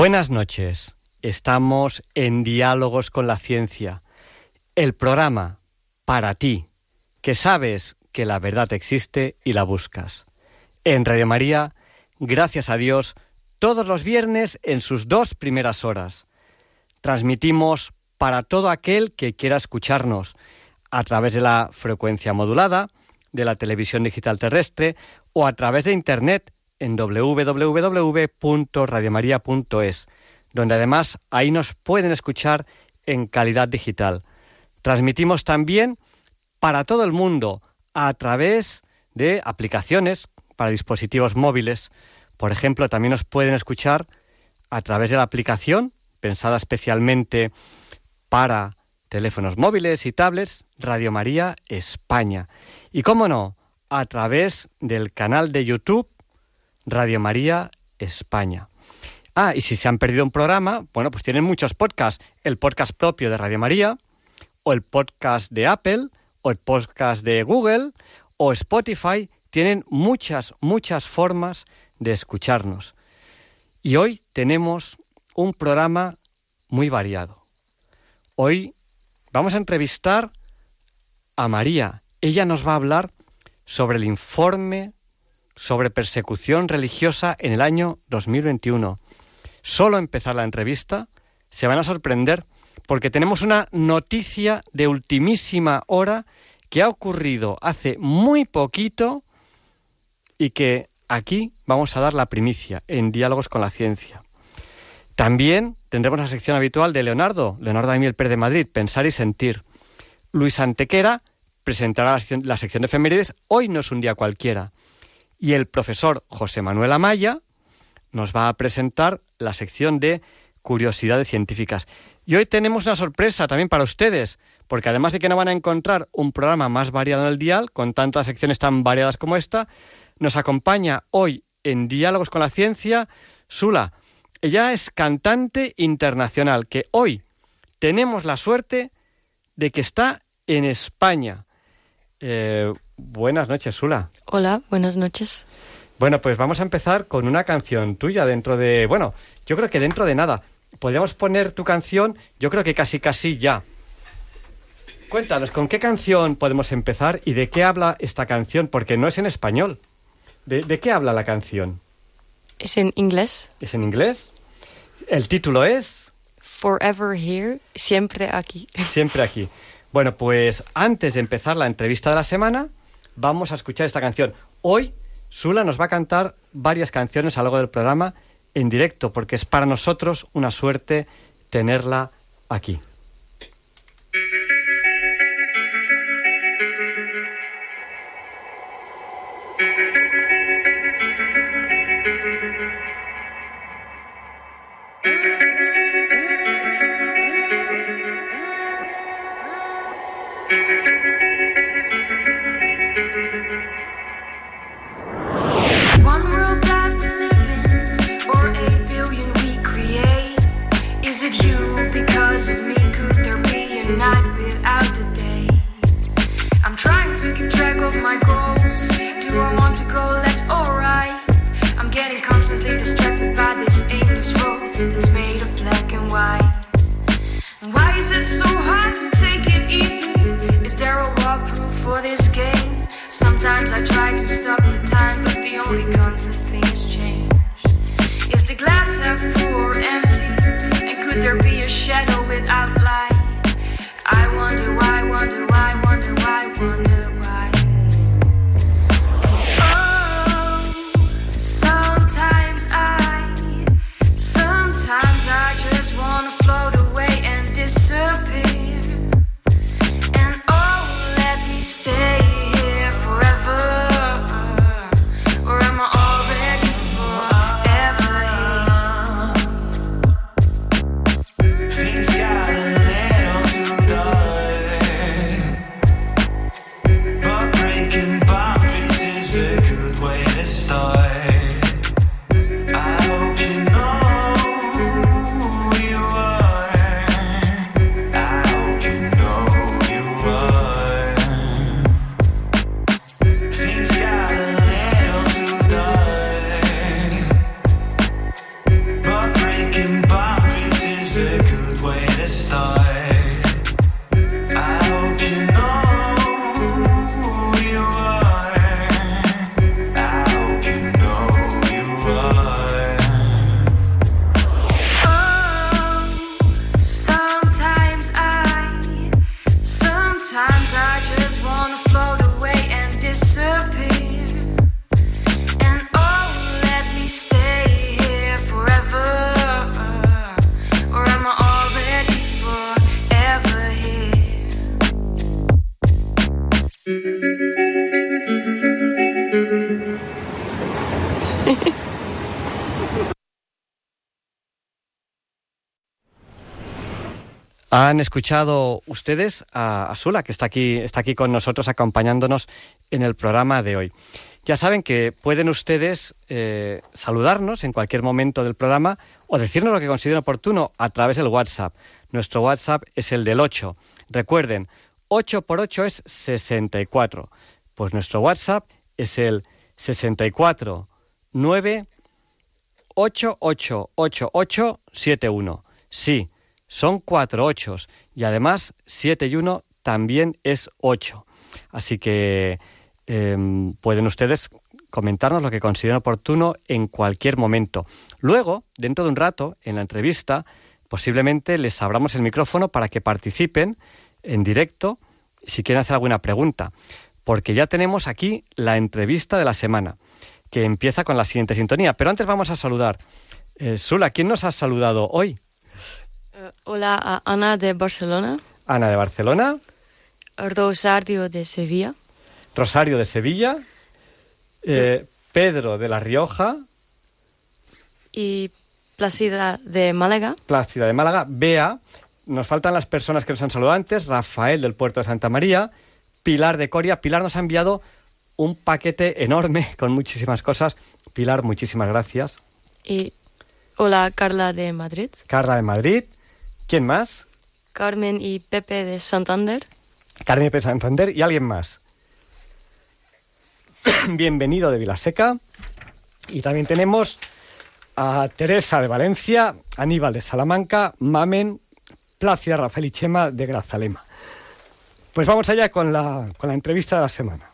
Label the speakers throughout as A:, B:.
A: Buenas noches. Estamos en Diálogos con la Ciencia, el programa para ti, que sabes que la verdad existe y la buscas. En Radio María, gracias a Dios, todos los viernes en sus dos primeras horas. Transmitimos para todo aquel que quiera escucharnos a través de la frecuencia modulada, de la televisión digital terrestre o a través de Internet en www.radiomaria.es, donde además ahí nos pueden escuchar en calidad digital. Transmitimos también para todo el mundo a través de aplicaciones para dispositivos móviles. Por ejemplo, también nos pueden escuchar a través de la aplicación pensada especialmente para teléfonos móviles y tablets, Radio María España. Y cómo no, a través del canal de YouTube Radio María España. Ah, y si se han perdido un programa, bueno, pues tienen muchos podcasts. El podcast propio de Radio María, o el podcast de Apple, o el podcast de Google, o Spotify. Tienen muchas, muchas formas de escucharnos. Y hoy tenemos un programa muy variado. Hoy vamos a entrevistar a María. Ella nos va a hablar sobre el informe sobre persecución religiosa en el año 2021. Solo empezar la entrevista se van a sorprender porque tenemos una noticia de ultimísima hora que ha ocurrido hace muy poquito y que aquí vamos a dar la primicia en Diálogos con la Ciencia. También tendremos la sección habitual de Leonardo, Leonardo Daniel Pérez de Madrid, Pensar y Sentir. Luis Antequera presentará la sección, la sección de efemérides. Hoy no es un día cualquiera. Y el profesor José Manuel Amaya nos va a presentar la sección de curiosidades científicas. Y hoy tenemos una sorpresa también para ustedes, porque además de que no van a encontrar un programa más variado en el dial, con tantas secciones tan variadas como esta, nos acompaña hoy en Diálogos con la Ciencia Sula. Ella es cantante internacional, que hoy tenemos la suerte de que está en España. Eh, buenas noches, Sula.
B: Hola, buenas noches.
A: Bueno, pues vamos a empezar con una canción tuya dentro de... Bueno, yo creo que dentro de nada. Podríamos poner tu canción, yo creo que casi casi ya. Cuéntanos, ¿con qué canción podemos empezar y de qué habla esta canción? Porque no es en español. ¿De, de qué habla la canción?
B: Es en inglés.
A: ¿Es en inglés? El título es...
B: Forever Here, siempre aquí.
A: Siempre aquí. Bueno, pues antes de empezar la entrevista de la semana, vamos a escuchar esta canción. Hoy Sula nos va a cantar varias canciones a lo largo del programa en directo, porque es para nosotros una suerte tenerla aquí.
C: This game? Sometimes I try to stop
A: Han escuchado ustedes a Sula, que está aquí, está aquí con nosotros acompañándonos en el programa de hoy. Ya saben que pueden ustedes eh, saludarnos en cualquier momento del programa o decirnos lo que consideren oportuno a través del WhatsApp. Nuestro WhatsApp es el del 8. Recuerden, 8 por 8 es 64. Pues nuestro WhatsApp es el 64 9 888871. Sí, son cuatro ochos y además siete y uno también es ocho. Así que em, pueden ustedes comentarnos lo que consideren oportuno en cualquier momento. Luego, dentro de un rato, en la entrevista, posiblemente les abramos el micrófono para que participen en directo si quieren hacer alguna pregunta, porque ya tenemos aquí la entrevista de la semana, que empieza con la siguiente sintonía. Pero antes vamos a saludar. Eh, Sula, ¿quién nos ha saludado hoy?
B: Eh, hola a Ana de Barcelona,
A: Ana de Barcelona,
B: Rosario de Sevilla,
A: Rosario de Sevilla, eh, Pedro de La Rioja,
B: y Placida de Málaga,
A: Plácida de Málaga, Bea. Nos faltan las personas que nos han saludado antes, Rafael del Puerto de Santa María, Pilar de Coria. Pilar nos ha enviado un paquete enorme con muchísimas cosas. Pilar, muchísimas gracias.
B: y hola Carla de Madrid,
A: Carla de Madrid. ¿Quién más?
B: Carmen y Pepe de Santander,
A: Carmen de Santander y alguien más. Bienvenido de Vilaseca. Y también tenemos a Teresa de Valencia, Aníbal de Salamanca, Mamen, Placia, Rafael y Chema de Grazalema. Pues vamos allá con la, con la entrevista de la semana.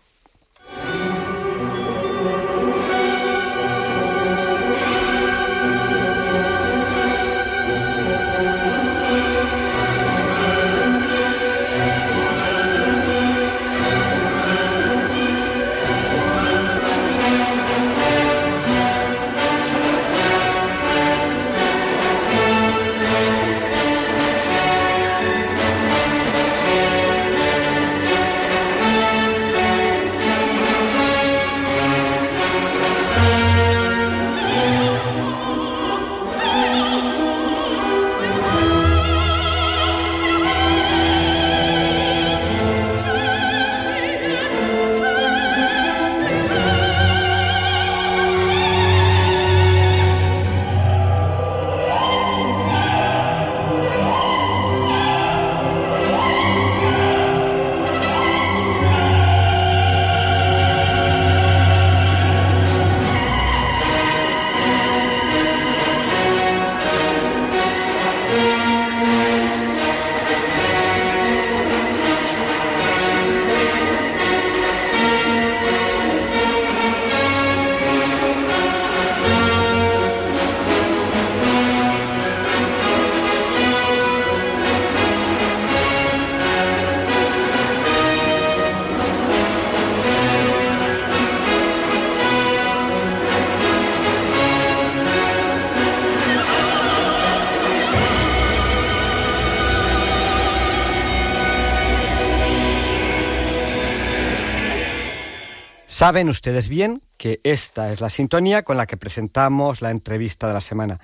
A: Saben ustedes bien que esta es la sintonía con la que presentamos la entrevista de la semana.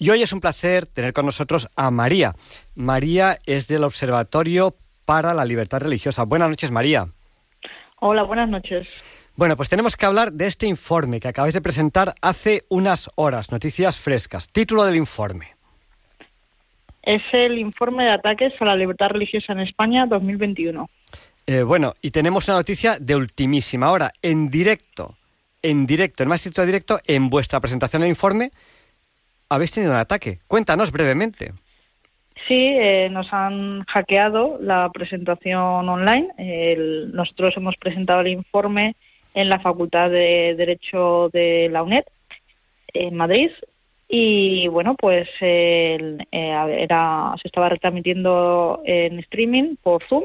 A: Y hoy es un placer tener con nosotros a María. María es del Observatorio para la Libertad Religiosa. Buenas noches, María.
D: Hola, buenas noches.
A: Bueno, pues tenemos que hablar de este informe que acabáis de presentar hace unas horas, noticias frescas. Título del informe.
D: Es el informe de ataques a la libertad religiosa en España 2021.
A: Eh, bueno, y tenemos una noticia de ultimísima hora, en directo, en directo, en más directo directo, en vuestra presentación del informe, habéis tenido un ataque. Cuéntanos brevemente.
D: Sí, eh, nos han hackeado la presentación online. El- nosotros hemos presentado el informe en la Facultad de Derecho de la UNED, en Madrid. Y bueno, pues eh, era, se estaba retransmitiendo en streaming por Zoom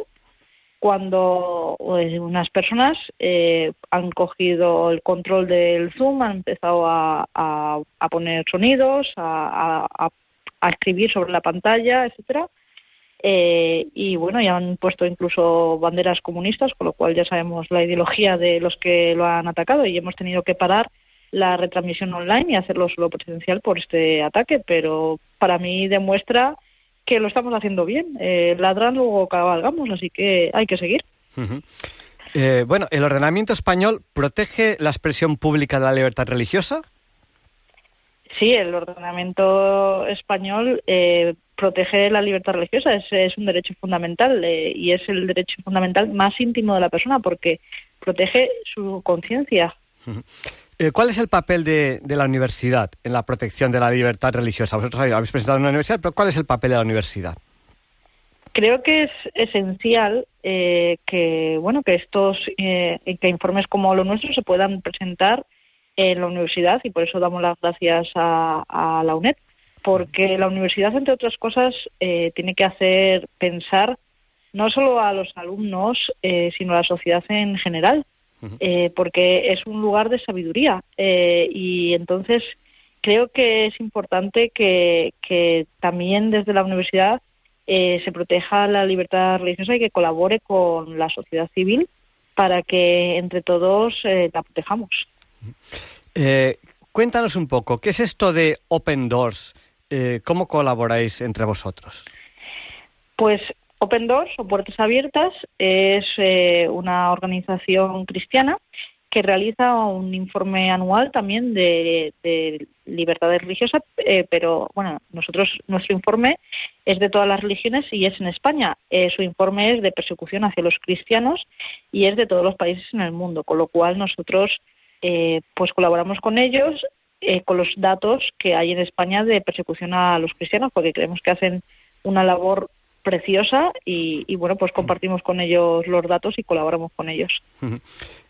D: cuando pues, unas personas eh, han cogido el control del Zoom, han empezado a, a- poner sonidos, a- a escribir sobre la pantalla, etcétera, eh, y bueno, ya han puesto incluso banderas comunistas, con lo cual ya sabemos la ideología de los que lo han atacado y hemos tenido que parar la retransmisión online y hacerlo solo presencial por este ataque, pero para mí demuestra que lo estamos haciendo bien. Eh, ladran luego cabalgamos, así que hay que seguir.
A: Eh, bueno, ¿el ordenamiento español protege la expresión pública de la libertad religiosa?
D: Sí, el ordenamiento español eh, protege la libertad religiosa, es, un derecho fundamental eh, y es el derecho fundamental más íntimo de la persona porque protege su conciencia.
A: Eh, ¿Cuál es el papel de, la universidad en la protección de la libertad religiosa? Vosotros habéis presentado en una universidad, pero ¿cuál es el papel de la universidad?
D: Creo que es esencial que bueno que estos que informes como los nuestros se puedan presentar en la universidad y por eso damos las gracias a, la UNED, porque la universidad, entre otras cosas, eh, tiene que hacer pensar no solo a los alumnos, eh, sino a la sociedad en general, eh, porque es un lugar de sabiduría y entonces creo que es importante que, que también desde la universidad se proteja la libertad religiosa y que colabore con la sociedad civil para que entre todos la protejamos.
A: Eh, cuéntanos un poco, ¿qué es esto de Open Doors? Eh, ¿Cómo colaboráis entre vosotros?
D: Pues Open Doors o Puertas Abiertas es eh, una organización cristiana que realiza un informe anual también de, libertad religiosa, pero bueno, nosotros nuestro informe es de todas las religiones y es en España. su informe es de persecución hacia los cristianos y es de todos los países en el mundo, con lo cual nosotros eh, pues colaboramos con ellos eh, con los datos que hay en España de persecución a los cristianos, porque creemos que hacen una labor preciosa y, bueno, pues compartimos con ellos los datos y colaboramos con ellos.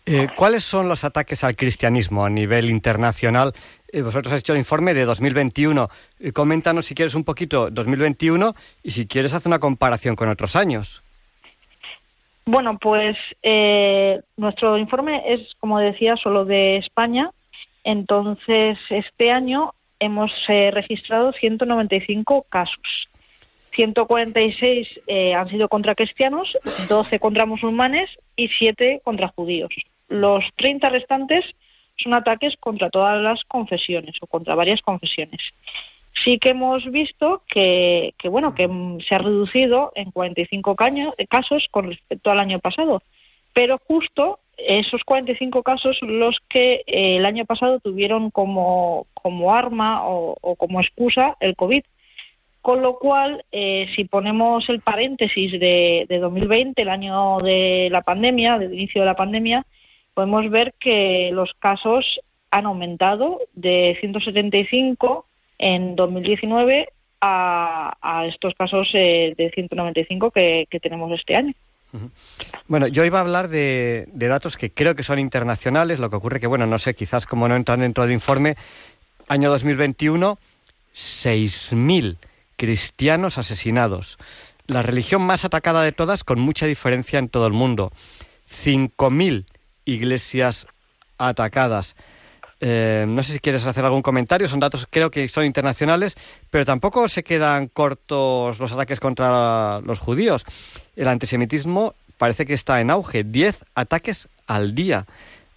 A: Eh, ¿Cuáles son los ataques al cristianismo a nivel internacional? vosotros habéis hecho el informe de 2021. coméntanos si quieres un poquito 2021 y si quieres hacer una comparación con otros años.
D: Bueno, pues eh, nuestro informe es, como decía, solo de España. Entonces, este año hemos eh, registrado 195 casos. 146 eh, han sido contra cristianos, 12 contra musulmanes y 7 contra judíos. Los 30 restantes son ataques contra todas las confesiones o contra varias confesiones sí que hemos visto que, bueno que se ha reducido en 45 casos con respecto al año pasado pero justo esos 45 casos los que eh, el año pasado tuvieron como, como arma o, como excusa el COVID. Con lo cual, eh, si ponemos el paréntesis de, de 2020, el año de la pandemia, del inicio de la pandemia, podemos ver que los casos han aumentado de 175 en 2019 a, a estos casos eh, de 195 que, que tenemos este año.
A: Bueno, yo iba a hablar de, de, datos que creo que son internacionales, lo que ocurre que, bueno, no sé, quizás como no entran dentro del informe, año 2021, 6.000 cristianos asesinados. La religión más atacada de todas, con mucha diferencia en todo el mundo. 5.000 iglesias atacadas. Eh, no sé si quieres hacer algún comentario, son datos creo que son internacionales, pero tampoco se quedan cortos los ataques contra los judíos. El antisemitismo parece que está en auge, 10 ataques al día.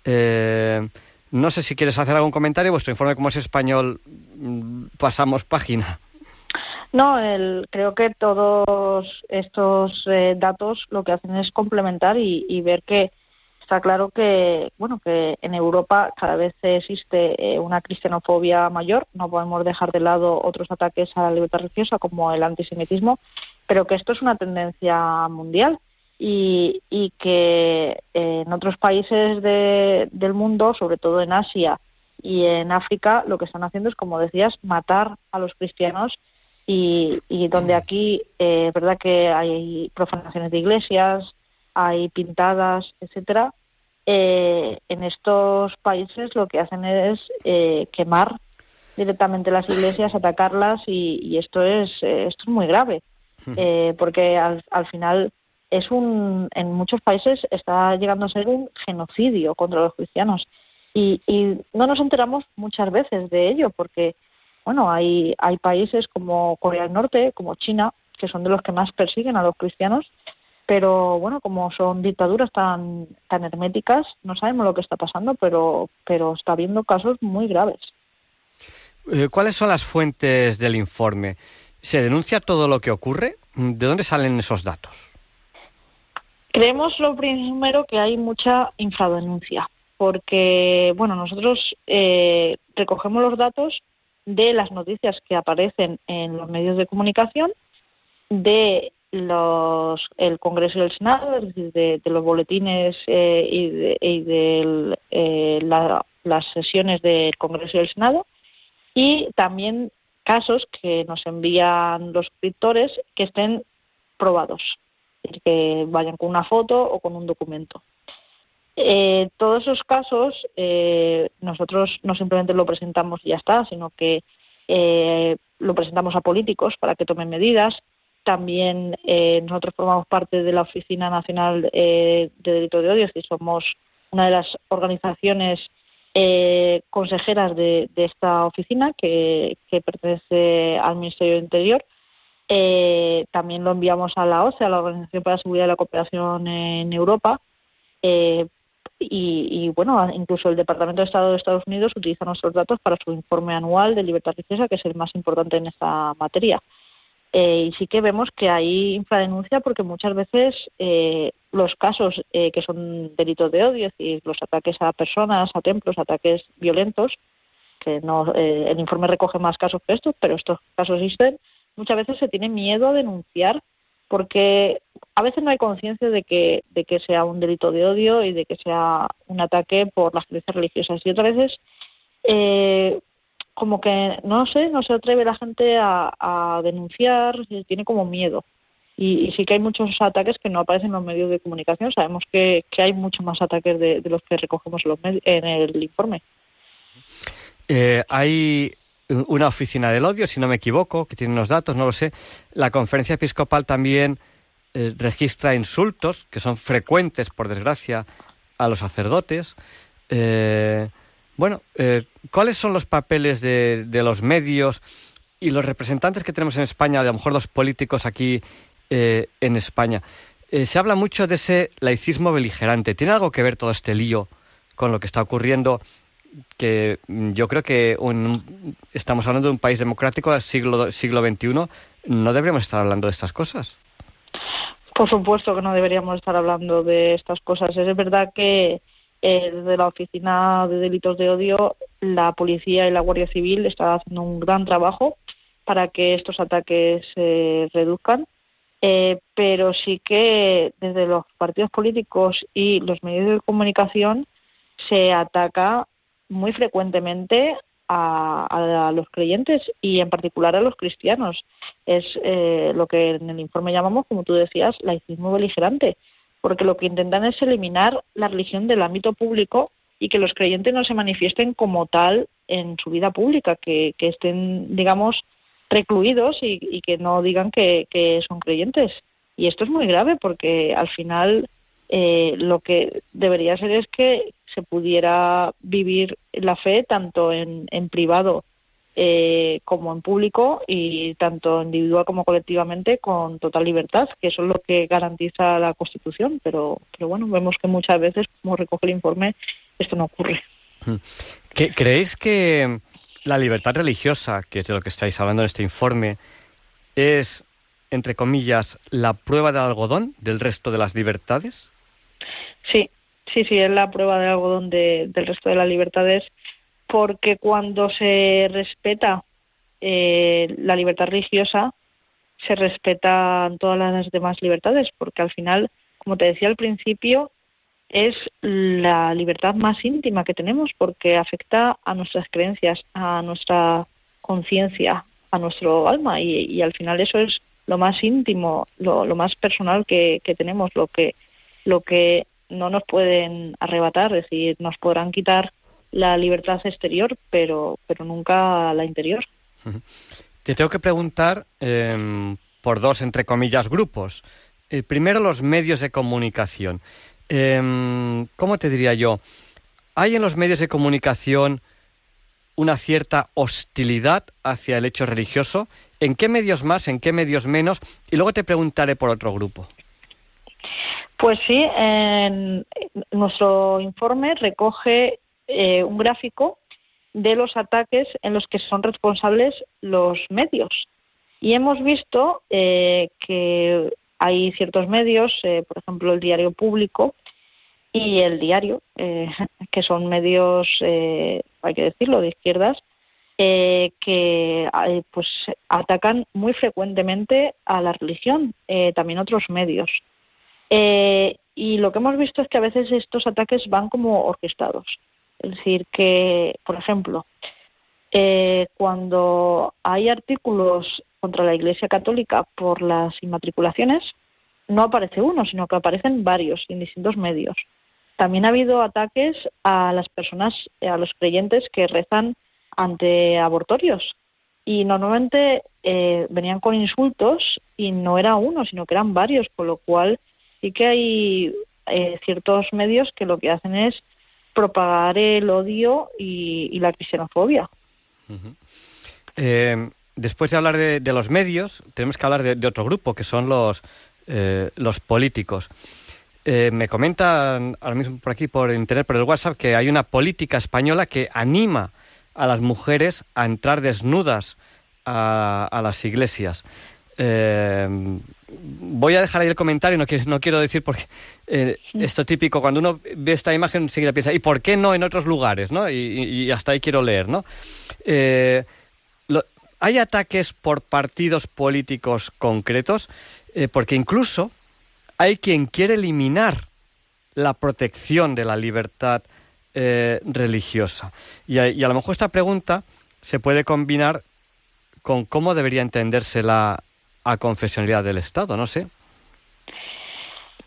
A: Eh, no sé si quieres hacer algún comentario, vuestro informe como es español, mm, pasamos página.
D: No, creo que todos estos eh, datos lo que hacen es complementar y ver que está claro que bueno que en Europa cada vez existe eh, una cristianofobia mayor. No podemos dejar de lado otros ataques a la libertad religiosa como el antisemitismo pero que esto es una tendencia mundial y, que eh, en otros países del mundo sobre todo en Asia y en África lo que están haciendo es como decías matar a los cristianos y, donde aquí eh, es verdad que hay profanaciones de iglesias hay pintadas, etcétera, eh, en estos países lo que hacen es eh, quemar directamente las iglesias, atacarlas y, esto es eh, esto es muy grave porque al, final es un en muchos países está llegando a ser un genocidio contra los cristianos. Y, y no nos enteramos muchas veces de ello porque bueno hay hay países como Corea del Norte como China que son de los que más persiguen a los cristianos, pero bueno, como son dictaduras tan, tan herméticas, no sabemos lo que está pasando, pero, pero está habiendo casos muy graves.
A: Eh, ¿Cuáles son las fuentes del informe? ¿Se denuncia todo lo que ocurre? ¿De dónde salen esos datos?
D: Creemos lo primero que hay mucha infradenuncia, porque bueno, nosotros eh, recogemos los datos de las noticias que aparecen en los medios de comunicación, de los, el Congreso y el Senado, es decir, de, los boletines eh, y de, y de eh, las sesiones del Congreso y el Senado, y también casos que nos envían los escritores que estén probados, que vayan con una foto o con un documento. Eh, todos esos casos eh, nosotros no simplemente lo presentamos y ya está, sino que eh, lo presentamos a políticos para que tomen medidas. También eh, nosotros formamos parte de la Oficina Nacional de Delito de Odio, y somos una de las organizaciones consejeras de, esta oficina que, pertenece al Ministerio del Interior. también lo enviamos a la OCE, a la Organización para la Seguridad y la Cooperación en Europa, eh, y, bueno, incluso el Departamento de Estado de Estados Unidos utiliza nuestros datos para su informe anual de libertad religiosa, que es el más importante en esta materia. Eh, y sí que vemos que hay infradenuncia porque muchas veces eh, los casos eh, que son delitos de odio, es decir, los ataques a personas, a templos, ataques violentos, que no, el informe recoge más casos que estos, pero estos casos existen, muchas veces se tiene miedo a denunciar porque a veces no hay conciencia de que, de que sea un delito de odio y de que sea un ataque por las creencias religiosas. Y otras veces, eh, como que, no sé, no se atreve la gente a, denunciar, tiene como miedo. Y, sí que hay muchos ataques que no aparecen en los medios de comunicación. Sabemos que, hay muchos más ataques de, los que recogemos en, los en el informe.
A: Eh, hay una oficina del odio, si no me equivoco, que tiene unos datos, no lo sé. La conferencia episcopal también eh, registra insultos, que son frecuentes, por desgracia, a los sacerdotes. Eh, bueno, eh, ¿cuáles son los papeles de, de, los medios y los representantes que tenemos en España, a lo mejor los políticos aquí en España? se habla mucho de ese laicismo beligerante. ¿Tiene algo que ver todo este lío con lo que está ocurriendo que mm, yo creo que estamos hablando de un país democrático del siglo, siglo XXI, no deberíamos estar hablando de estas cosas.
D: Por supuesto que no deberíamos estar hablando de estas cosas. Es verdad que eh, desde la Oficina de Delitos de Odio, la Policía y la Guardia Civil están haciendo un gran trabajo para que estos ataques se reduzcan. Eh, pero sí que desde los partidos políticos y los medios de comunicación se ataca muy frecuentemente a, los creyentes y en particular a los cristianos. Es eh, lo que en el informe llamamos, como tú decías, laicismo beligerante, porque lo que intentan es eliminar la religión del ámbito público y que los creyentes no se manifiesten como tal en su vida pública, que, estén, digamos, recluidos y, que no digan que, que son creyentes. Y esto es muy grave porque al final eh, lo que debería ser es que se pudiera vivir la fe tanto en, privado eh, como en público y tanto individual como colectivamente con total libertad, que eso es lo que garantiza la Constitución, pero, pero bueno, vemos que muchas veces, como recoge el informe, esto no ocurre.
A: Hmm. ¿Creéis que la libertad religiosa, que es de lo que estáis hablando en este informe, es, entre comillas, la prueba de algodón del resto de las libertades?
D: Sí, sí, sí, es la prueba de algodón del resto de las libertades, porque cuando se respeta eh, la libertad religiosa, se respetan todas las demás libertades, porque al final, como te decía al principio, es la libertad más íntima que tenemos, porque afecta a nuestras creencias, a nuestra conciencia, a nuestro alma, y, al final eso es lo más íntimo, lo, más personal que, que tenemos, lo que, lo que no nos pueden arrebatar, es decir, nos podrán quitar la libertad exterior, pero, pero nunca la interior.
A: Te tengo que preguntar em, por dos, entre comillas, grupos. Eh, primero, los medios de comunicación. Em, ¿Cómo te diría yo? ¿Hay en los medios de comunicación una cierta hostilidad hacia el hecho religioso ¿En qué medios más, en qué medios menos? Y luego te preguntaré por otro grupo.
D: Pues sí, en nuestro informe recoge eh, un gráfico de los ataques en los que son responsables los medios. Y hemos visto eh, que hay ciertos medios, eh, por ejemplo el diario público y el diario, que son medios, hay que decirlo, de izquierdas, que pues atacan muy frecuentemente a la religión, también otros medios. Eh, y lo que hemos visto es que a veces estos ataques van como orquestados. Es decir, que, por ejemplo, eh, cuando hay artículos contra la Iglesia Católica por las inmatriculaciones, no aparece uno, sino que aparecen varios en distintos medios. También ha habido ataques a las personas, a los creyentes que rezan ante abortorios. Y normalmente eh, venían con insultos y no era uno, sino que eran varios, con lo cual sí que hay eh, ciertos medios que lo que hacen es propagar el odio y, la cristianofobia.
A: Eh, después de hablar de, los medios, tenemos que hablar de, otro grupo, que son los, eh, los políticos. me comentan ahora mismo por aquí, por internet, por el WhatsApp, que hay una política española que anima a las mujeres a entrar desnudas a, a las iglesias. Eh, voy a dejar ahí el comentario, no quiero, no quiero decir porque eh, esto típico, cuando uno ve esta imagen enseguida piensa, ¿y por qué no en otros lugares? ¿no? Y, hasta ahí quiero leer. ¿no? Eh, hay ataques por partidos políticos concretos, porque incluso hay quien quiere eliminar la protección de la libertad religiosa. Y a, y a lo mejor esta pregunta se puede combinar con cómo debería entenderse la, a confesionalidad del Estado, no sé.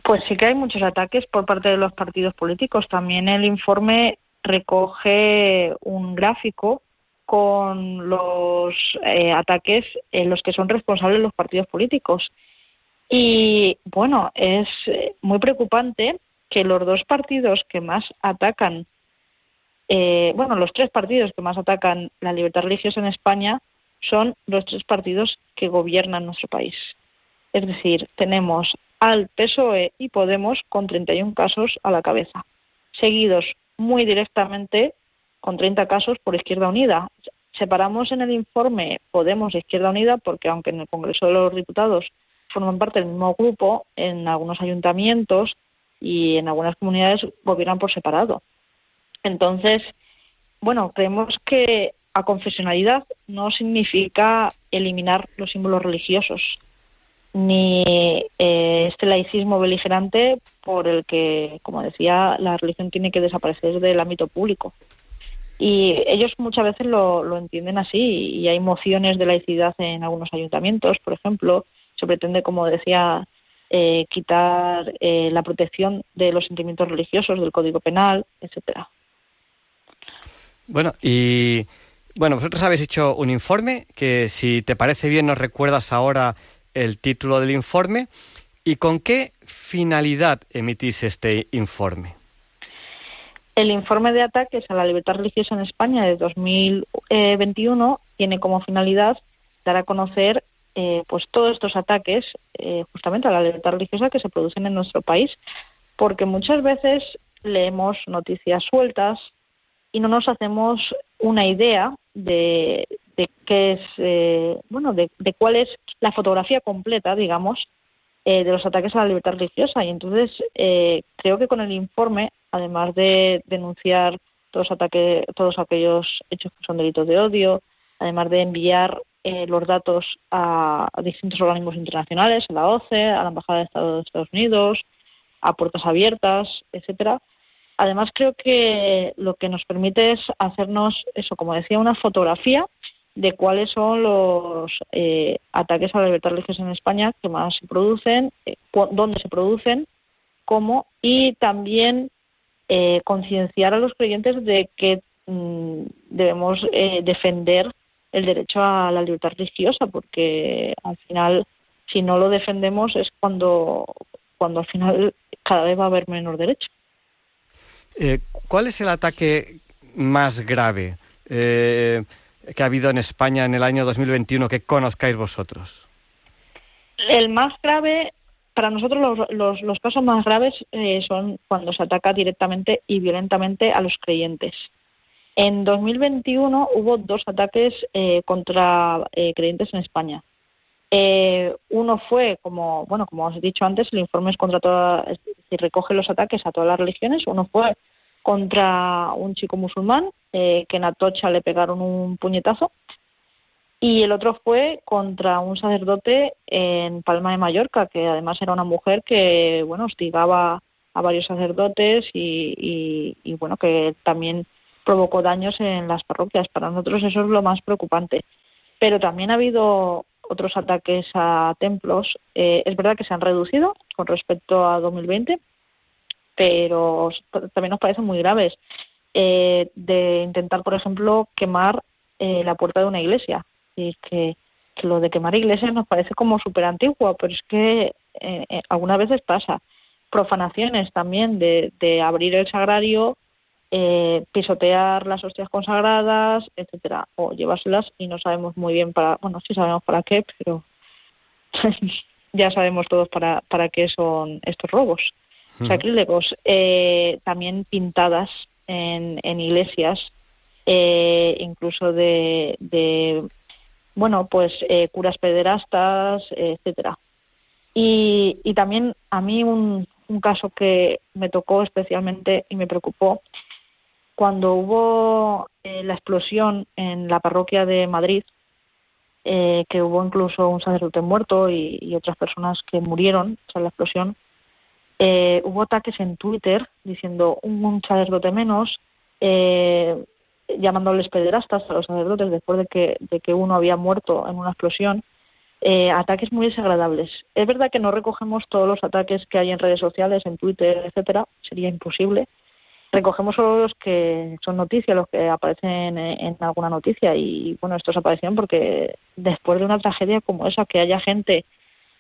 D: Pues sí que hay muchos ataques por parte de los partidos políticos. También el informe recoge un gráfico con los eh, ataques en los que son responsables los partidos políticos. Y bueno, es eh, muy preocupante que los dos partidos que más atacan, eh, bueno, los tres partidos que más atacan la libertad religiosa en España son los tres partidos que gobiernan nuestro país. Es decir, tenemos al PSOE y Podemos con 31 casos a la cabeza, seguidos muy directamente con 30 casos por Izquierda Unida. Separamos en el informe Podemos e Izquierda Unida porque aunque en el Congreso de los Diputados forman parte del mismo grupo, en algunos ayuntamientos y en algunas comunidades gobiernan por separado. Entonces, bueno, creemos que a confesionalidad no significa eliminar los símbolos religiosos, ni eh, este laicismo beligerante por el que, como decía, la religión tiene que desaparecer del ámbito público. Y ellos muchas veces lo, entienden así y hay mociones de laicidad en algunos ayuntamientos, por ejemplo, se pretende, como decía, eh, quitar eh, la protección de los sentimientos religiosos del Código Penal, etcétera.
A: Bueno, y bueno, vosotros habéis hecho un informe que, si te parece bien, nos recuerdas ahora el título del informe y con qué finalidad emitís este informe.
D: El informe de ataques a la libertad religiosa en España de 2021 tiene como finalidad dar a conocer eh, pues todos estos ataques eh, justamente a la libertad religiosa que se producen en nuestro país, porque muchas veces leemos noticias sueltas y no nos hacemos una idea de, qué es, eh, bueno, de, cuál es la fotografía completa, digamos, eh, de los ataques a la libertad religiosa. Y entonces eh, creo que con el informe, además de denunciar todos, ataques, todos aquellos hechos que son delitos de odio, además de enviar los datos a, distintos organismos internacionales, a la OCE, a la Embajada de de Estados Unidos, a puertas abiertas, etcétera, Además, creo que lo que nos permite es hacernos, eso, como decía, una fotografía de cuáles son los eh, ataques a la libertad religiosa en España que más se producen, eh, dónde se producen, cómo, y también eh, concienciar a los creyentes de que mm, debemos defender el derecho a la libertad religiosa, porque al final, si no lo defendemos, es cuando, cuando al final cada vez va a haber menos derechos.
A: Eh, ¿Cuál es el ataque más grave? Eh, que ha habido en España en el año 2021 que conozcáis vosotros?
D: El más grave, para nosotros los, los, casos más graves eh, son cuando se ataca directamente y violentamente a los creyentes. En 2021 hubo dos ataques eh, contra eh, creyentes en España. Eh, uno fue, como bueno, como os he dicho antes, el informe es contra toda, es recoge los ataques a todas las religiones. Uno fue contra un chico musulmán eh, que en Atocha le pegaron un puñetazo y el otro fue contra un sacerdote en Palma de Mallorca que además era una mujer que bueno hostigaba a varios sacerdotes y, y, y bueno que también provocó daños en las parroquias. Para nosotros eso es lo más preocupante. Pero también ha habido otros ataques a templos. Eh, es verdad que se han reducido con respecto a 2020, pero también nos parecen muy graves. Eh, de intentar, por ejemplo, quemar eh, la puerta de una iglesia. Y que, lo de quemar iglesias nos parece como súper antiguo, pero es que eh, eh, algunas veces pasa. Profanaciones también de, de abrir el sagrario eh, pisotear las hostias consagradas, etcétera, o llevárselas y no sabemos muy bien para, bueno, sí sabemos para qué, pero ya sabemos todos para, para qué son estos robos. Sacrílegos, eh, también pintadas en, en iglesias, eh, incluso de, de, bueno, pues eh, curas pederastas, etcétera. Y, y también a mí un, un caso que me tocó especialmente y me preocupó cuando hubo eh, la explosión en la parroquia de Madrid, eh, que hubo incluso un sacerdote muerto y, otras personas que murieron tras la explosión, eh, hubo ataques en Twitter diciendo un, un sacerdote menos, eh, llamándoles pederastas a los sacerdotes después de que, de que uno había muerto en una explosión. Eh, ataques muy desagradables. Es verdad que no recogemos todos los ataques que hay en redes sociales, en Twitter, etcétera, sería imposible, recogemos solo los que son noticias, los que aparecen en, alguna noticia y bueno, estos aparecieron porque después de una tragedia como esa, que haya gente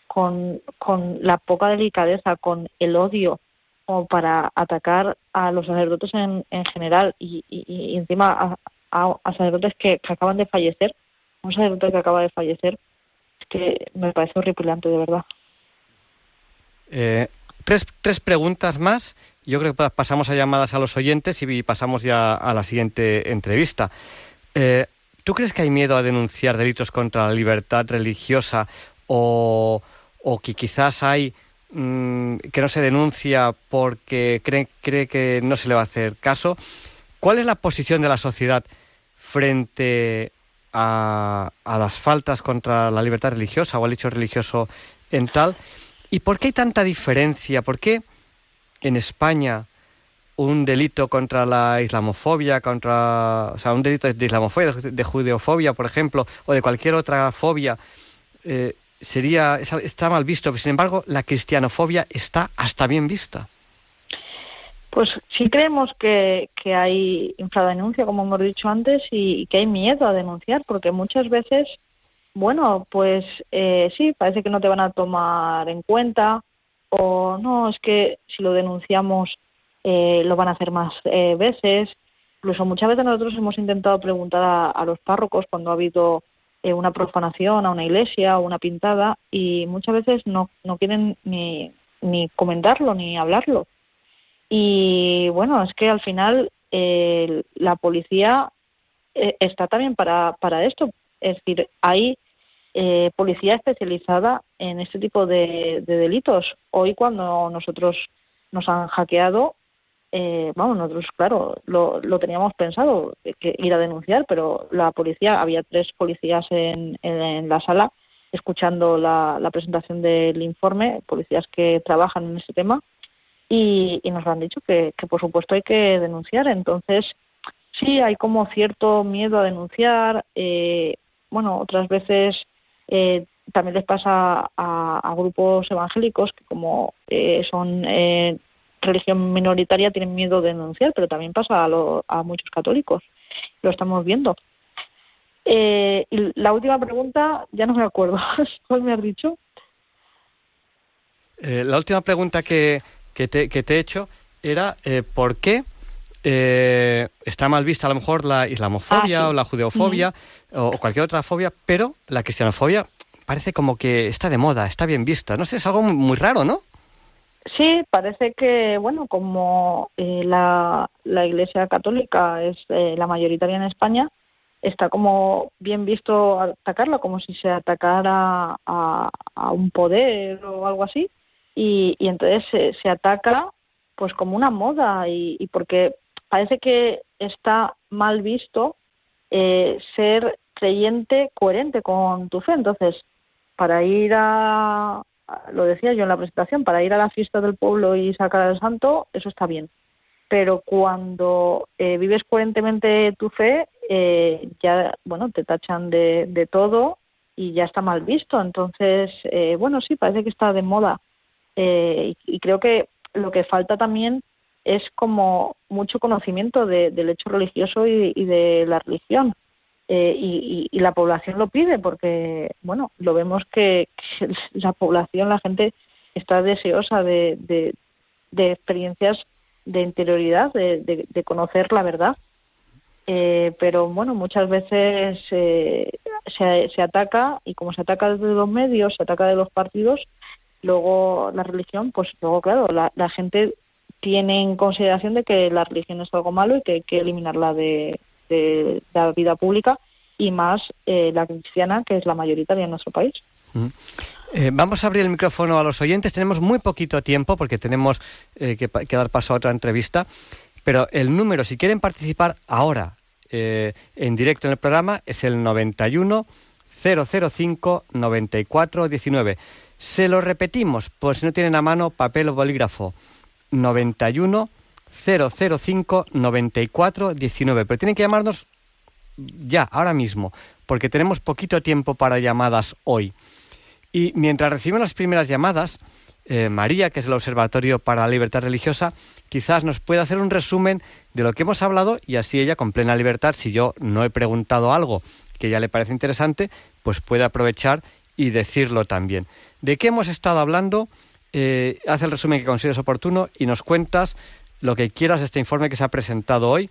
D: con, con la poca delicadeza, con el odio como para atacar a los sacerdotes en, en general y, encima a, sacerdotes que, que, acaban de fallecer, un sacerdote que acaba de fallecer, es que me parece horripilante de verdad.
A: Eh, tres, tres preguntas más. Yo creo que pasamos a llamadas a los oyentes y pasamos ya a la siguiente entrevista. Eh, ¿Tú crees que hay miedo a denunciar delitos contra la libertad religiosa o, o que quizás hay mmm, que no se denuncia porque cree, cree que no se le va a hacer caso? ¿Cuál es la posición de la sociedad frente a, a las faltas contra la libertad religiosa o al hecho religioso en tal? ¿Y por qué hay tanta diferencia? ¿Por qué en España un delito contra la islamofobia, contra, o sea, un delito de islamofobia, de judeofobia, por ejemplo, o de cualquier otra fobia, eh, sería está mal visto. Sin embargo, la cristianofobia está hasta bien vista.
D: Pues sí creemos que, que hay infradenuncia, como hemos dicho antes, y, y, que hay miedo a denunciar, porque muchas veces, bueno, pues eh, sí, parece que no te van a tomar en cuenta, o no, es que si lo denunciamos eh, lo van a hacer más eh, veces. Incluso muchas veces nosotros hemos intentado preguntar a, los párrocos cuando ha habido eh, una profanación a una iglesia o una pintada y muchas veces no, no quieren ni, ni comentarlo ni hablarlo. Y bueno, es que al final eh, la policía está también para, para esto. Es decir, hay eh, policía especializada en este tipo de, de, delitos. Hoy cuando nosotros nos han hackeado, eh, vamos, nosotros, claro, lo, teníamos pensado, que ir a denunciar, pero la policía, había tres policías en la sala escuchando la, la, presentación del informe, policías que trabajan en este tema, y, y nos han dicho que, que, por supuesto, hay que denunciar. Entonces, sí, hay como cierto miedo a denunciar. Eh, bueno, otras veces eh, también les pasa a, grupos evangélicos que como eh, son eh, religión minoritaria tienen miedo de denunciar, pero también pasa a, lo, a muchos católicos. Lo estamos viendo. Eh, y la última pregunta, ya no me acuerdo. ¿Cuál me has dicho?
A: Eh, la última pregunta que, que, te, que te he hecho era eh, ¿por qué eh, está mal vista a lo mejor la islamofobia
D: Ah, sí.
A: o la judeofobia o, o cualquier otra fobia, pero la cristianofobia parece como que está de moda, está bien vista. No sé, es algo muy, muy raro, ¿no?
D: Sí, parece que, bueno, como eh, la, la Iglesia Católica es eh, la mayoritaria en España, está como bien visto atacarla, como si se atacara a, a un poder o algo así, y, y entonces se, se ataca pues como una moda y, y porque parece que está mal visto eh, ser creyente coherente con tu fe. Entonces, para ir a, lo decía yo en la presentación, para ir a la fiesta del pueblo y sacar al santo, eso está bien. Pero cuando eh, vives coherentemente tu fe, eh, ya, bueno, te tachan de, de todo y ya está mal visto. Entonces, eh, bueno, sí, parece que está de moda. Eh, y, y creo que lo que falta también es como mucho conocimiento de- del hecho religioso y, de la religión. Eh, y, y- la población lo pide porque, bueno, lo vemos que, la población, la gente está deseosa de, de, experiencias de interioridad, de, de- de conocer la verdad. Eh, pero bueno, muchas veces eh, se, se ataca y como se ataca desde los medios, se ataca de los partidos, luego la religión, pues luego claro, la, la gente tiene en consideración de que la religión es algo malo y que hay que eliminarla de, de la vida pública y más eh, la cristiana, que es la mayoritaria en nuestro país.
A: Eh, vamos a abrir el micrófono a los oyentes. Tenemos muy poquito tiempo porque tenemos eh, que dar paso a otra entrevista. Pero el número, si quieren participar ahora eh, en directo en el programa, es el 91 005 94 19. Se lo repetimos, por si no tienen a mano papel o bolígrafo. 91 005 94 19. Pero tienen que llamarnos ya, ahora mismo, porque tenemos poquito tiempo para llamadas hoy. Y mientras recibimos las primeras llamadas, eh, María, que es el Observatorio para la Libertad Religiosa, quizás nos pueda hacer un resumen de lo que hemos hablado y así ella, con plena libertad, si yo no he preguntado algo que ya le parece interesante, pues puede aprovechar y decirlo también. ¿De qué hemos estado hablando? Eh, haz el resumen que consideres oportuno y nos cuentas lo que quieras de este informe que se ha presentado hoy.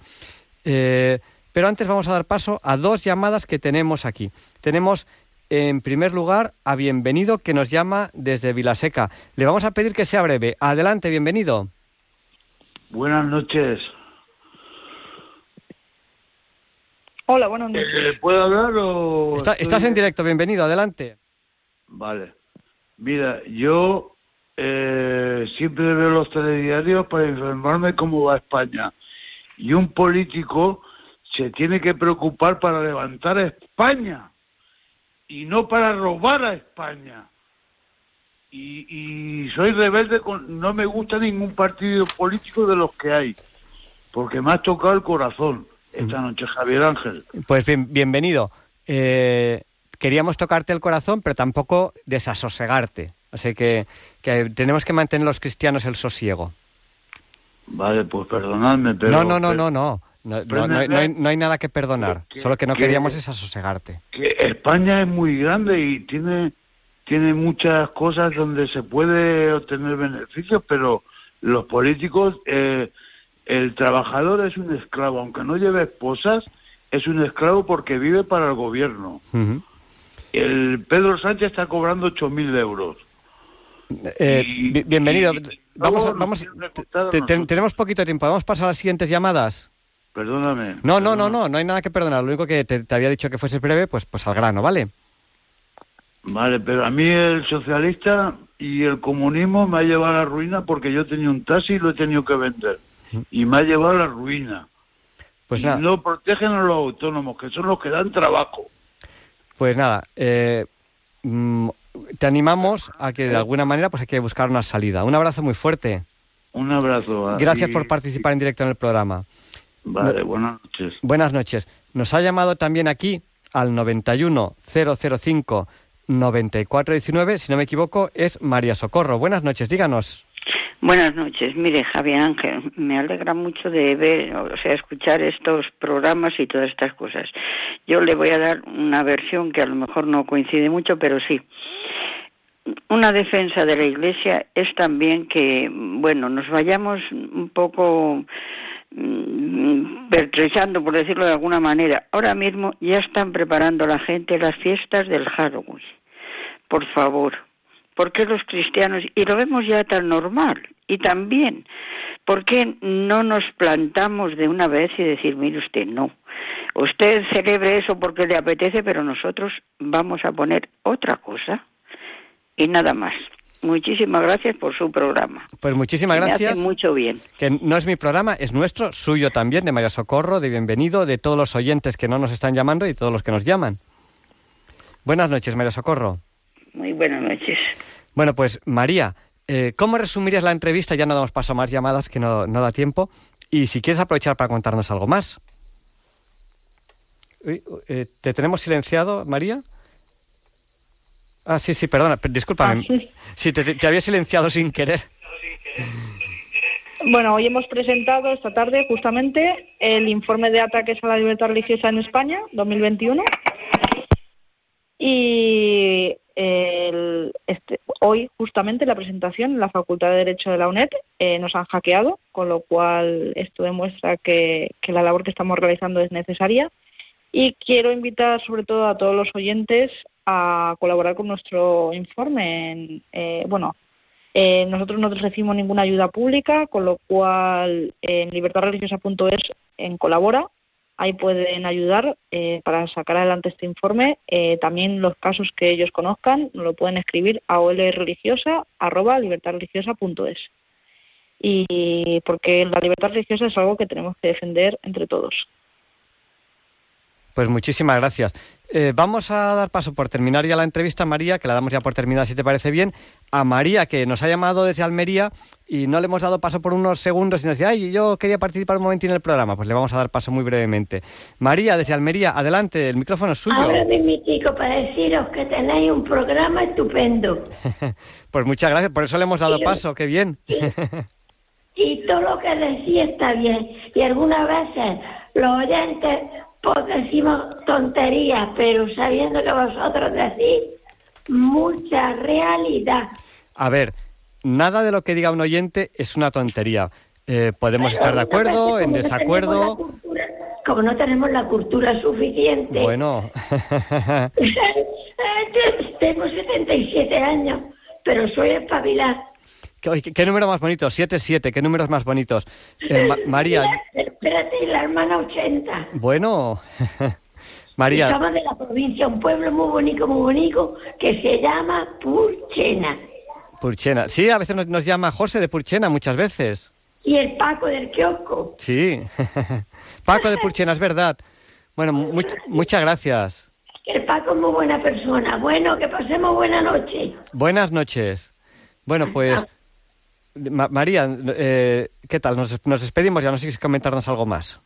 A: Eh, pero antes vamos a dar paso a dos llamadas que tenemos aquí. Tenemos en primer lugar a Bienvenido que nos llama desde Vilaseca. Le vamos a pedir que sea breve. Adelante, bienvenido.
E: Buenas noches.
D: Hola, buenos días.
E: Eh, ¿Puedo hablar o...?
A: Está-
E: estoy-
A: estás en directo, bienvenido, adelante.
E: Vale. Mira, yo eh, siempre veo los telediarios para informarme cómo va España. Y un político se tiene que preocupar para levantar a España y no para robar a España. Y, y soy rebelde, con, no me gusta ningún partido político de los que hay, porque me has tocado el corazón esta noche, Javier Ángel.
A: Pues bien, bienvenido. Eh, queríamos tocarte el corazón, pero tampoco desasosegarte. Sea que, que tenemos que mantener los cristianos el sosiego.
E: Vale, pues perdonadme, pero...
A: no, no, no, no, no. No, no- no hay, no hay- nada que perdonar.
E: que-
A: Solo que no
E: que-
A: queríamos desasosegarte.
E: Que España es muy grande y tiene, tiene muchas cosas donde se puede obtener beneficios, pero los políticos, eh, el trabajador es un esclavo, aunque no lleve esposas, es un esclavo porque vive para el gobierno. El Pedro Sánchez está cobrando 8.000 euros.
A: Eh,
E: Y-
A: bienvenido.
E: y-
A: vamos, a- vamos, te- te- tenemos poquito tiempo. Vamos a pasar a las siguientes llamadas.
E: Perdóname.
A: No, no, no, no, no hay nada que perdonar. Lo único que te, te había dicho que fuese breve, pues, pues al grano, ¿vale?
E: Vale, pero a mí el socialista y el comunismo me ha llevado a la ruina porque yo tenía un taxi y lo he tenido que vender. Y me ha llevado a la ruina.
A: Pues
E: y
A: nada,
E: no protegen a los autónomos, que son los que dan trabajo.
A: pues nada. eh, mm, te animamos a que de alguna manera pues hay que buscar una salida. Un abrazo muy fuerte.
E: Un abrazo. a-
A: Gracias por participar en directo en el programa.
E: Vale, buenas noches.
A: Buenas noches. Nos ha llamado también aquí al 91 005 9419, si no me equivoco, es María Socorro. Buenas noches, díganos.
F: Buenas noches. Mire, Javier Ángel, me alegra mucho de ver, o sea, escuchar estos programas y todas estas cosas. Yo le voy a dar una versión que a lo mejor no coincide mucho, pero sí. Una defensa de la Iglesia es también que, bueno, nos vayamos un poco mm, pertrechando, por decirlo de alguna manera. Ahora mismo ya están preparando la gente las fiestas del Halloween. Por favor, ¿por qué los cristianos, y lo vemos ya tan normal, y también, ¿por qué no nos plantamos de una vez y decir, mire usted, no, usted celebre eso porque le apetece, pero nosotros vamos a poner otra cosa y nada más. Muchísimas gracias por su programa.
A: Pues muchísimas
F: Me
A: gracias.
F: hace mucho bien.
A: Que no es mi programa, es nuestro, suyo también, de María Socorro, de bienvenido, de todos los oyentes que no nos están llamando y todos los que nos llaman. Buenas noches, María Socorro.
F: Muy buenas noches.
A: Bueno, pues María, eh, ¿cómo resumirías la entrevista? Ya no damos paso a más llamadas, que no, no da tiempo. Y si quieres aprovechar para contarnos algo más. Uy, eh, ¿Te tenemos silenciado, María? Ah, sí, sí, perdona, per- discúlpame.
D: Ah, sí.
A: Sí, te, te- te había silenciado sin querer.
D: Bueno, hoy hemos presentado esta tarde justamente el informe de ataques a la libertad religiosa en España 2021 y el- este, hoy justamente la presentación en la Facultad de Derecho de la UNED eh, nos han hackeado, con lo cual esto demuestra que, que la labor que estamos realizando es necesaria y quiero invitar sobre todo a todos los oyentes a colaborar con nuestro informe. En, eh, bueno, eh, nosotros no recibimos ninguna ayuda pública, con lo cual en libertadreligiosa.es en colabora, ahí pueden ayudar eh, para sacar adelante este informe. Eh, también los casos que ellos conozcan lo pueden escribir a olreligiosa@libertadreligiosa.es. Y porque la libertad religiosa es algo que tenemos que defender entre todos.
A: Pues muchísimas gracias. Eh, vamos a dar paso por terminar ya la entrevista, María, que la damos ya por terminada si te parece bien, a María, que nos ha llamado desde Almería y no le hemos dado paso por unos segundos y nos decía, ay, yo quería participar un momentín en el programa. Pues le vamos a dar paso muy brevemente. María, desde Almería, adelante, el micrófono es suyo.
G: Ahora chico para deciros que tenéis un programa estupendo.
A: Pues muchas gracias, por eso le hemos dado paso, qué bien.
G: Y todo lo que decís está bien. Y algunas veces los oyentes pues decimos tonterías, pero sabiendo que vosotros decís mucha realidad.
A: A ver, nada de lo que diga un oyente es una tontería. Eh, podemos estar de acuerdo, en
G: no
A: desacuerdo.
G: cultura- Como no tenemos la cultura suficiente.
A: Bueno,
G: Tengo 77 años, pero soy espabilada.
A: ¿Qué, qué- número más bonito, 7-7, qué números más bonitos. Eh, Ma- María,
G: Espérate, la hermana 80.
A: bueno, María,
G: Estamos de la provincia, un pueblo muy bonito, muy bonito, que se llama Purchena.
A: Purchena. Sí, a veces nos, nos llama José de Purchena, muchas veces.
G: Y el Paco del kiosco.
A: Sí. Paco de Purchena, es verdad. Bueno, mu- muchas gracias.
G: El Paco es muy buena persona. Bueno, que pasemos buena noche.
A: Buenas noches. Bueno, pues, Ma- María, eh, ¿qué tal? Nos, nos despedimos ya, no sé si quieres comentarnos algo más.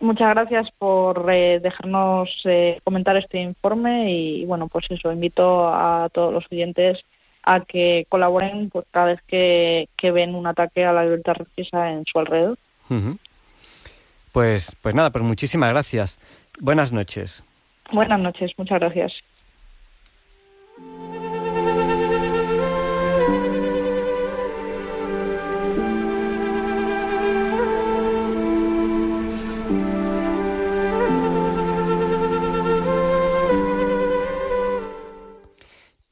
D: Muchas gracias por eh, dejarnos eh, comentar este informe y bueno, pues eso, invito a todos los oyentes a que colaboren pues, cada vez que, que ven un ataque a la libertad religiosa en su alrededor.
A: Pues, pues nada, pues muchísimas gracias. Buenas noches.
D: Buenas noches, muchas gracias.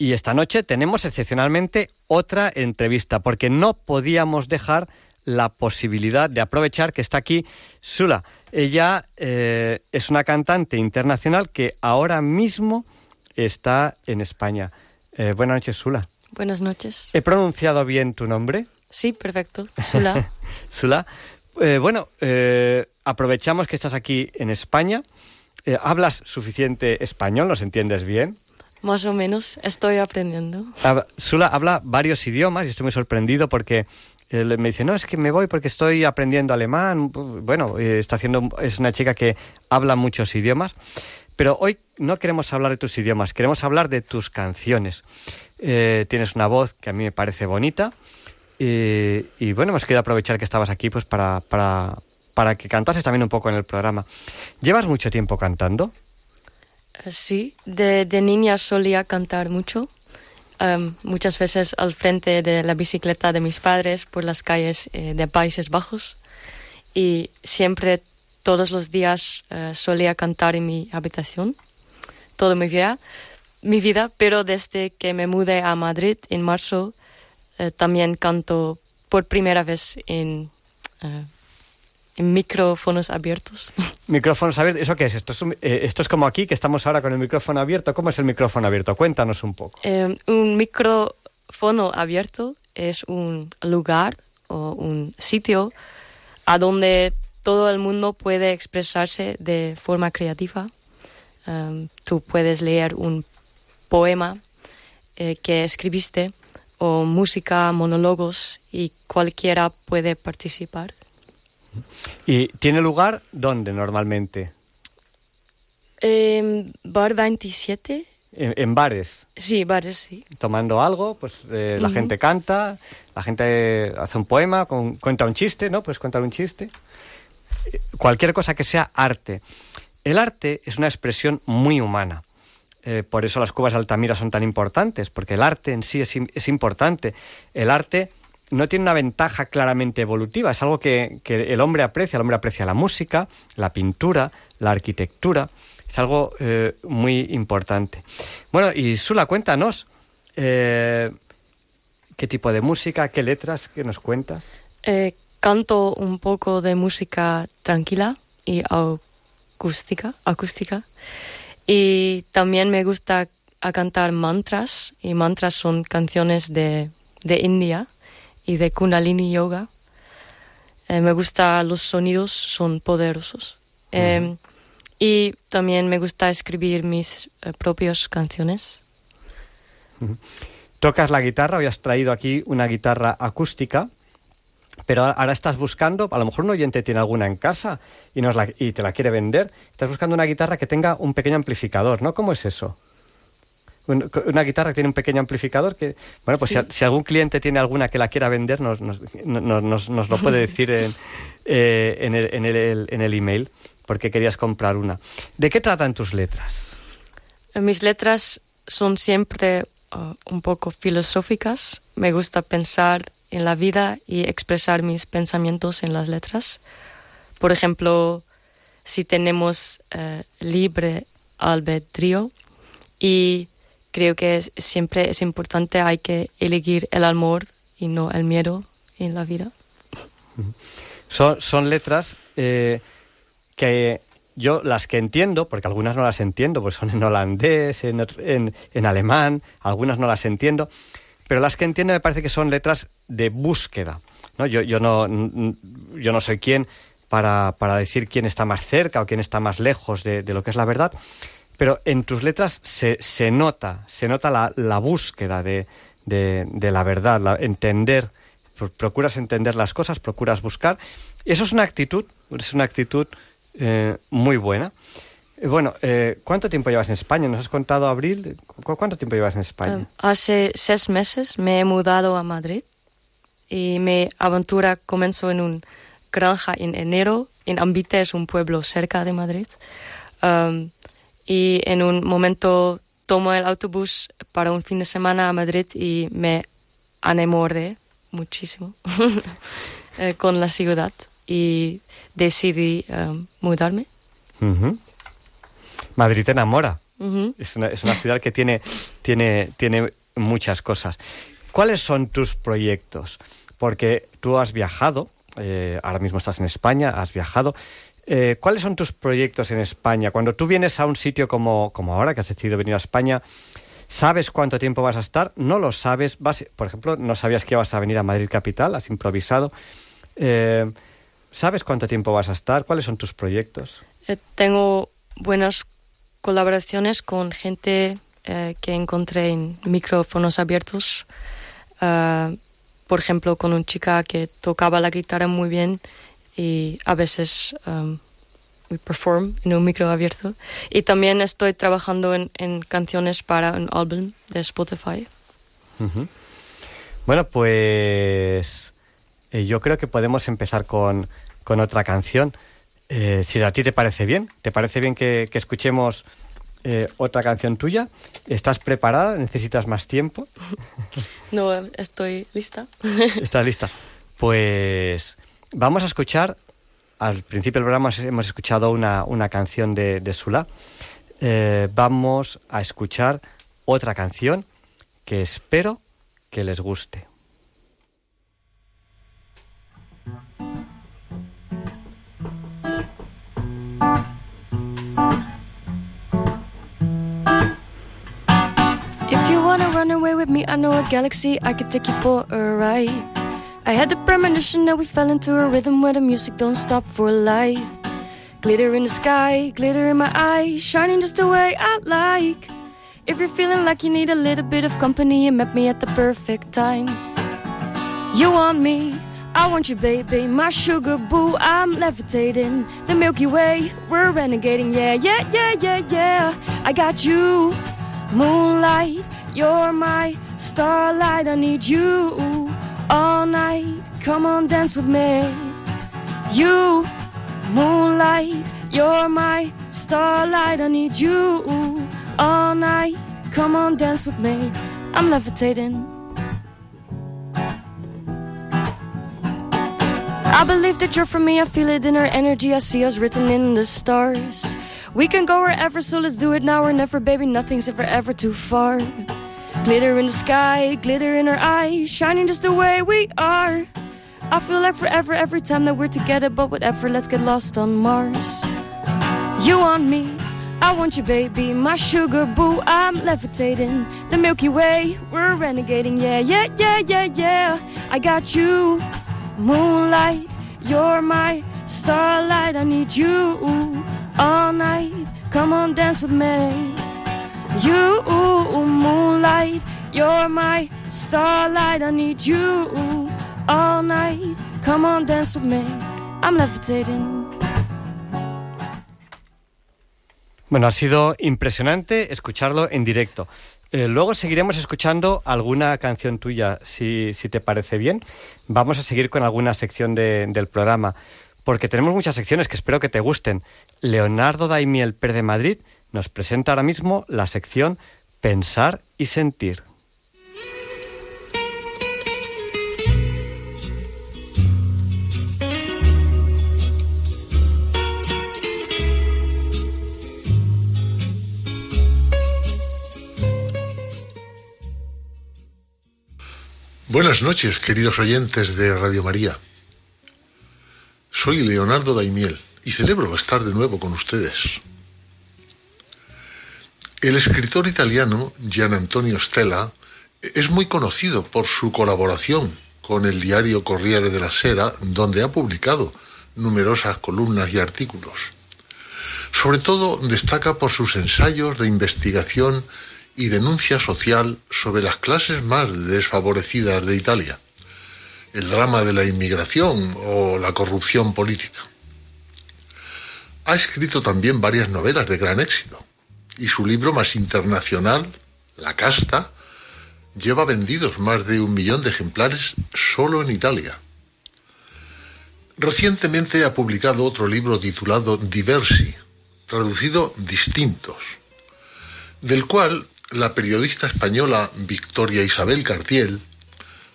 A: Y esta noche tenemos excepcionalmente otra entrevista, porque no podíamos dejar la posibilidad de aprovechar que está aquí Sula. Ella eh, es una cantante internacional que ahora mismo está en España. Eh, buenas noches, Sula.
B: Buenas noches.
A: ¿He pronunciado bien tu nombre?
B: Sí, perfecto. Sula.
A: Zula. Eh, bueno, aprovechamos que estás aquí en España. ¿Hablas suficiente español? ¿Nos entiendes bien?
B: Más o menos estoy aprendiendo.
A: Sula habla varios idiomas y estoy muy sorprendido porque eh, me dice, no, es que me voy porque estoy aprendiendo alemán. Bueno, eh, está haciendo, es una chica que habla muchos idiomas. Pero hoy no queremos hablar de tus idiomas, queremos hablar de tus canciones. Eh, tienes una voz que a mí me parece bonita. Y, y bueno, hemos querido aprovechar que estabas aquí pues para, para, para que cantases también un poco en el programa. ¿Llevas mucho tiempo cantando?
B: Sí, de, niña solía cantar mucho. em, muchas veces al frente de la bicicleta de mis padres por las calles eh, de Países Bajos. y siempre, todos los días, eh, solía cantar en mi habitación, toda mi vida, mi vida, pero desde que me mudé a Madrid en marzo, eh, también canto por primera vez en micrófonos abiertos.
A: Micrófonos abiertos, ¿eso qué es? Esto, es un- eh, esto es como aquí, que estamos ahora con el micrófono abierto. ¿Cómo es el micrófono abierto? Cuéntanos un poco.
B: Eh, un micrófono abierto es un lugar o un sitio a donde todo el mundo puede expresarse de forma creativa. Um, tú puedes leer un poema eh, que escribiste o música, monólogos y cualquiera puede participar.
A: ¿Y tiene lugar dónde normalmente?
B: Eh, Bar 27,
A: En, en bares,
B: sí, bares, sí.
A: tomando algo, pues eh, la gente canta, la gente hace un poema, con- cuenta un chiste, ¿no? Puedes contar un chiste. Cualquier cosa que sea arte. El arte es una expresión muy humana. Eh, por eso las cubas de Altamira son tan importantes, porque el arte en sí es importante. El arte no tiene una ventaja claramente evolutiva, es algo que, que el hombre aprecia. El hombre aprecia la música, la pintura, la arquitectura. Es algo eh, muy importante. Bueno, y Sula, cuéntanos, eh, ¿qué tipo de música, qué letras, qué nos cuentas?
B: Eh, canto un poco de música tranquila y acústica, acústica. Y también me gusta a cantar mantras. Y mantras son canciones de, de India y de Kundalini Yoga. Eh, me gusta los sonidos, son poderosos. Eh, y también me gusta escribir mis eh, propias canciones.
A: Tocas la guitarra, hoy has traído aquí una guitarra acústica, pero ahora- ahora estás buscando, a lo mejor un oyente tiene alguna en casa y, nos la- y te la quiere vender, estás buscando una guitarra que tenga un pequeño amplificador, ¿no? ¿Cómo es eso? Un- Una guitarra que tiene un pequeño amplificador que, bueno, pues
B: Sí.
A: si, algún cliente tiene alguna que la quiera vender, nos, nos, nos- nos- lo puede decir en, eh, en, el, en, el, en el email, porque querías comprar una. ¿De qué tratan tus letras?
B: Mis letras son siempre uh, un poco filosóficas. Me gusta pensar en la vida y expresar mis pensamientos en las letras. Por ejemplo, si tenemos eh, libre albedrío y creo que es- siempre es importante, hay que elegir el amor y no el miedo en la vida.
A: Son, son letras eh, que yo las que entiendo, porque algunas no las entiendo, pues son en holandés, en, en- en alemán, algunas no las entiendo, pero las que entiendo me parece que son letras de búsqueda. ¿no? Yo, yo, no, yo no soy quien para, para decir quién está más cerca o quién está más lejos de, de lo que es la verdad, pero en tus letras se, se nota, se nota la, la búsqueda de, de- de la verdad, la- entender, pro- procuras entender las cosas, procuras buscar. Eso es una actitud, es una actitud eh, muy buena. Eh, Bueno, eh, ¿cuánto tiempo llevas en España? ¿Nos has contado abril? ¿Cu- ¿Cuánto tiempo llevas en España?
B: Eh, hace seis meses me he mudado a Madrid y mi aventura comenzó en una granja en enero. En Ambite es un pueblo cerca de Madrid. Um, y en un momento tomo el autobús para un fin de semana a Madrid y me enamoré muchísimo eh, con la ciudad y decidí um, mudarme.
A: Ujú. Madrid te enamora.
B: Ujú.
A: Es una, es una ciudad que tiene, tiene, tiene muchas cosas. ¿Cuáles son tus proyectos? Porque tú has viajado, eh, ahora mismo estás en España, has viajado. Eh, ¿Cuáles son tus proyectos en España? Cuando tú vienes a un sitio como, como ahora, que has decidido venir a España, ¿sabes cuánto tiempo vas a estar? No lo sabes. Por ejemplo, no sabías que ibas a venir a Madrid Capital, has improvisado. Eh, ¿Sabes cuánto tiempo vas a estar? ¿Cuáles son tus proyectos?
B: Eh, tengo buenas colaboraciones con gente que encontré en micrófonos abiertos. Ah, por ejemplo, con una chica que tocaba la guitarra muy bien y a veces um, we perform en un micro abierto. Y también estoy trabajando en, en canciones para un álbum de Spotify.
A: Bueno, pues eh, yo creo que podemos empezar con, con otra canción. Eh, si a ti te parece bien, ¿te parece bien que, que escuchemos eh, otra canción tuya? ¿Estás preparada? ¿Necesitas más tiempo?
B: No, estoy lista.
A: ¿Estás lista? Pues vamos a escuchar al principio del programa hemos escuchado una, una canción de, de Sula. Eh, vamos a escuchar otra canción que espero que les guste.
B: If you wanna run away with me, I know a galaxy I could take you for a ride. I had the premonition that we fell into a rhythm where the music don't stop for life. Glitter in the sky, glitter in my eyes, shining just the way I like. If you're feeling like you need a little bit of company, you met me at the perfect time. You want me, I want you, baby, my sugar boo. I'm levitating the Milky Way. We're renegading, yeah, yeah, yeah, yeah, yeah. I got you, moonlight. You're my starlight. I need you all night. Come on, dance with me. You, moonlight. You're my starlight. I need you all night. Come on, dance with me. I'm levitating. I believe that you're for me. I feel it in our energy. I see us written in the stars. We can go wherever, so let's do it now or never, baby. Nothing's ever, ever too far. Glitter in the sky, glitter in her eyes, shining just the way we are. I feel like forever every time that we're together, but whatever, let's get lost on Mars. You want me, I want you, baby, my sugar boo. I'm levitating the Milky Way. We're renegading, yeah, yeah, yeah, yeah, yeah. I got you, moonlight. You're my starlight. I need you all night. Come on, dance with me. You, moonlight. You're my starlight. I need you all night. Come on, dance with me. I'm levitating.
A: Bueno, ha sido impresionante escucharlo en directo. Eh, luego seguiremos escuchando alguna canción tuya, si, si, te parece bien. Vamos a seguir con alguna sección de, del programa, porque tenemos muchas secciones que espero que te gusten. Leonardo Daimiel Per de Madrid nos presenta ahora mismo la sección Pensar y Sentir.
H: Buenas noches, queridos oyentes de Radio María. Soy Leonardo Daimiel y celebro estar de nuevo con ustedes. El escritor italiano Gian Antonio Stella es muy conocido por su colaboración con el diario Corriere della Sera, donde ha publicado numerosas columnas y artículos. Sobre todo destaca por sus ensayos de investigación y denuncia social sobre las clases más desfavorecidas de Italia, el drama de la inmigración o la corrupción política. Ha escrito también varias novelas de gran éxito y su libro más internacional, La casta, lleva vendidos más de un millón de ejemplares solo en Italia. Recientemente ha publicado otro libro titulado Diversi, traducido Distintos, del cual la periodista española Victoria Isabel Cartiel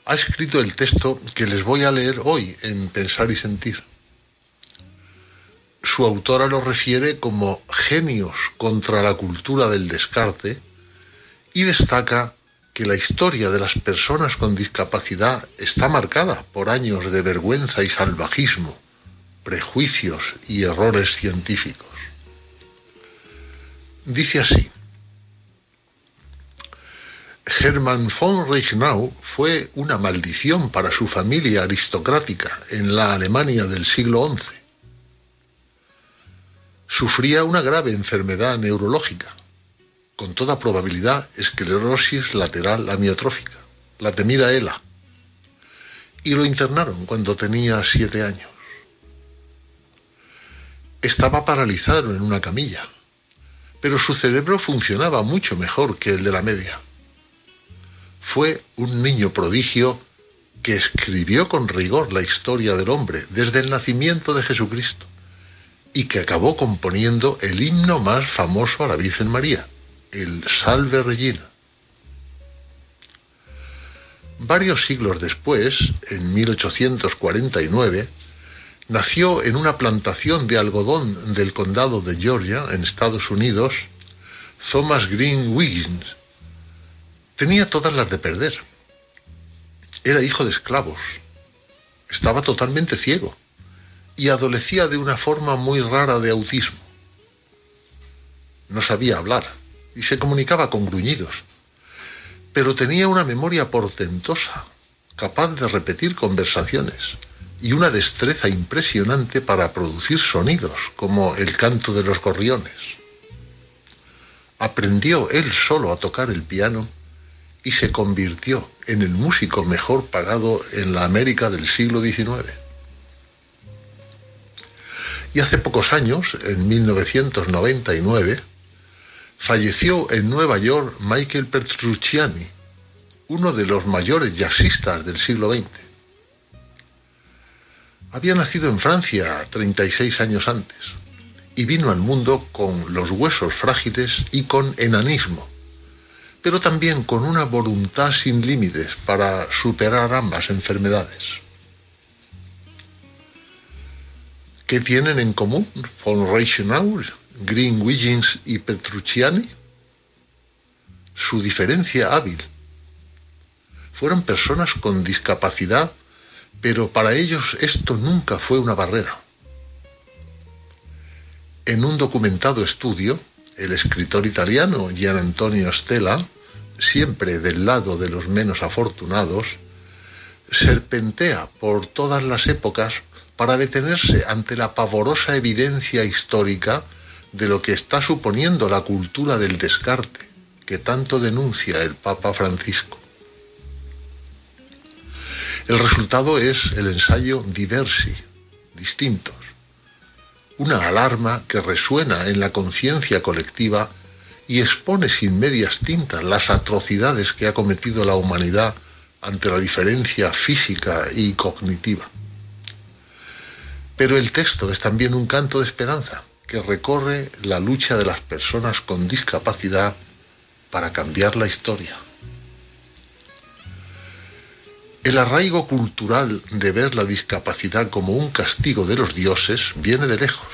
H: ha escrito el texto que les voy a leer hoy en Pensar y Sentir. Su autora lo refiere como genios contra la cultura del descarte y destaca que la historia de las personas con discapacidad está marcada por años de vergüenza y salvajismo, prejuicios y errores científicos. Dice así, Hermann von Reichenau fue una maldición para su familia aristocrática en la Alemania del siglo XI. Sufría una grave enfermedad neurológica, con toda probabilidad esclerosis lateral amiotrófica, la temida ELA, y lo internaron cuando tenía siete años. Estaba paralizado en una camilla, pero su cerebro funcionaba mucho mejor que el de la media. Fue un niño prodigio que escribió con rigor la historia del hombre desde el nacimiento de Jesucristo y que acabó componiendo el himno más famoso a la Virgen María, el Salve Regina. Varios siglos después, en 1849, nació en una plantación de algodón del condado de Georgia, en Estados Unidos, Thomas Green Wiggins. Tenía todas las de perder. Era hijo de esclavos. Estaba totalmente ciego y adolecía de una forma muy rara de autismo. No sabía hablar y se comunicaba con gruñidos, pero tenía una memoria portentosa, capaz de repetir conversaciones y una destreza impresionante para producir sonidos, como el canto de los gorriones. Aprendió él solo a tocar el piano y se convirtió en el músico mejor pagado en la América del siglo XIX. Y hace pocos años, en 1999, falleció en Nueva York Michael Petrucciani, uno de los mayores jazzistas del siglo XX. Había nacido en Francia 36 años antes y vino al mundo con los huesos frágiles y con enanismo, pero también con una voluntad sin límites para superar ambas enfermedades. ¿Qué tienen en común von Reichenau, Green Wiggins y Petrucciani? Su diferencia hábil. Fueron personas con discapacidad, pero para ellos esto nunca fue una barrera. En un documentado estudio, el escritor italiano Gian Antonio Stella, siempre del lado de los menos afortunados, serpentea por todas las épocas para detenerse ante la pavorosa evidencia histórica de lo que está suponiendo la cultura del descarte, que tanto denuncia el Papa Francisco. El resultado es el ensayo Diversi, distintos, una alarma que resuena en la conciencia colectiva y expone sin medias tintas las atrocidades que ha cometido la humanidad ante la diferencia física y cognitiva. Pero el texto es también un canto de esperanza que recorre la lucha de las personas con discapacidad para cambiar la historia. El arraigo cultural de ver la discapacidad como un castigo de los dioses viene de lejos.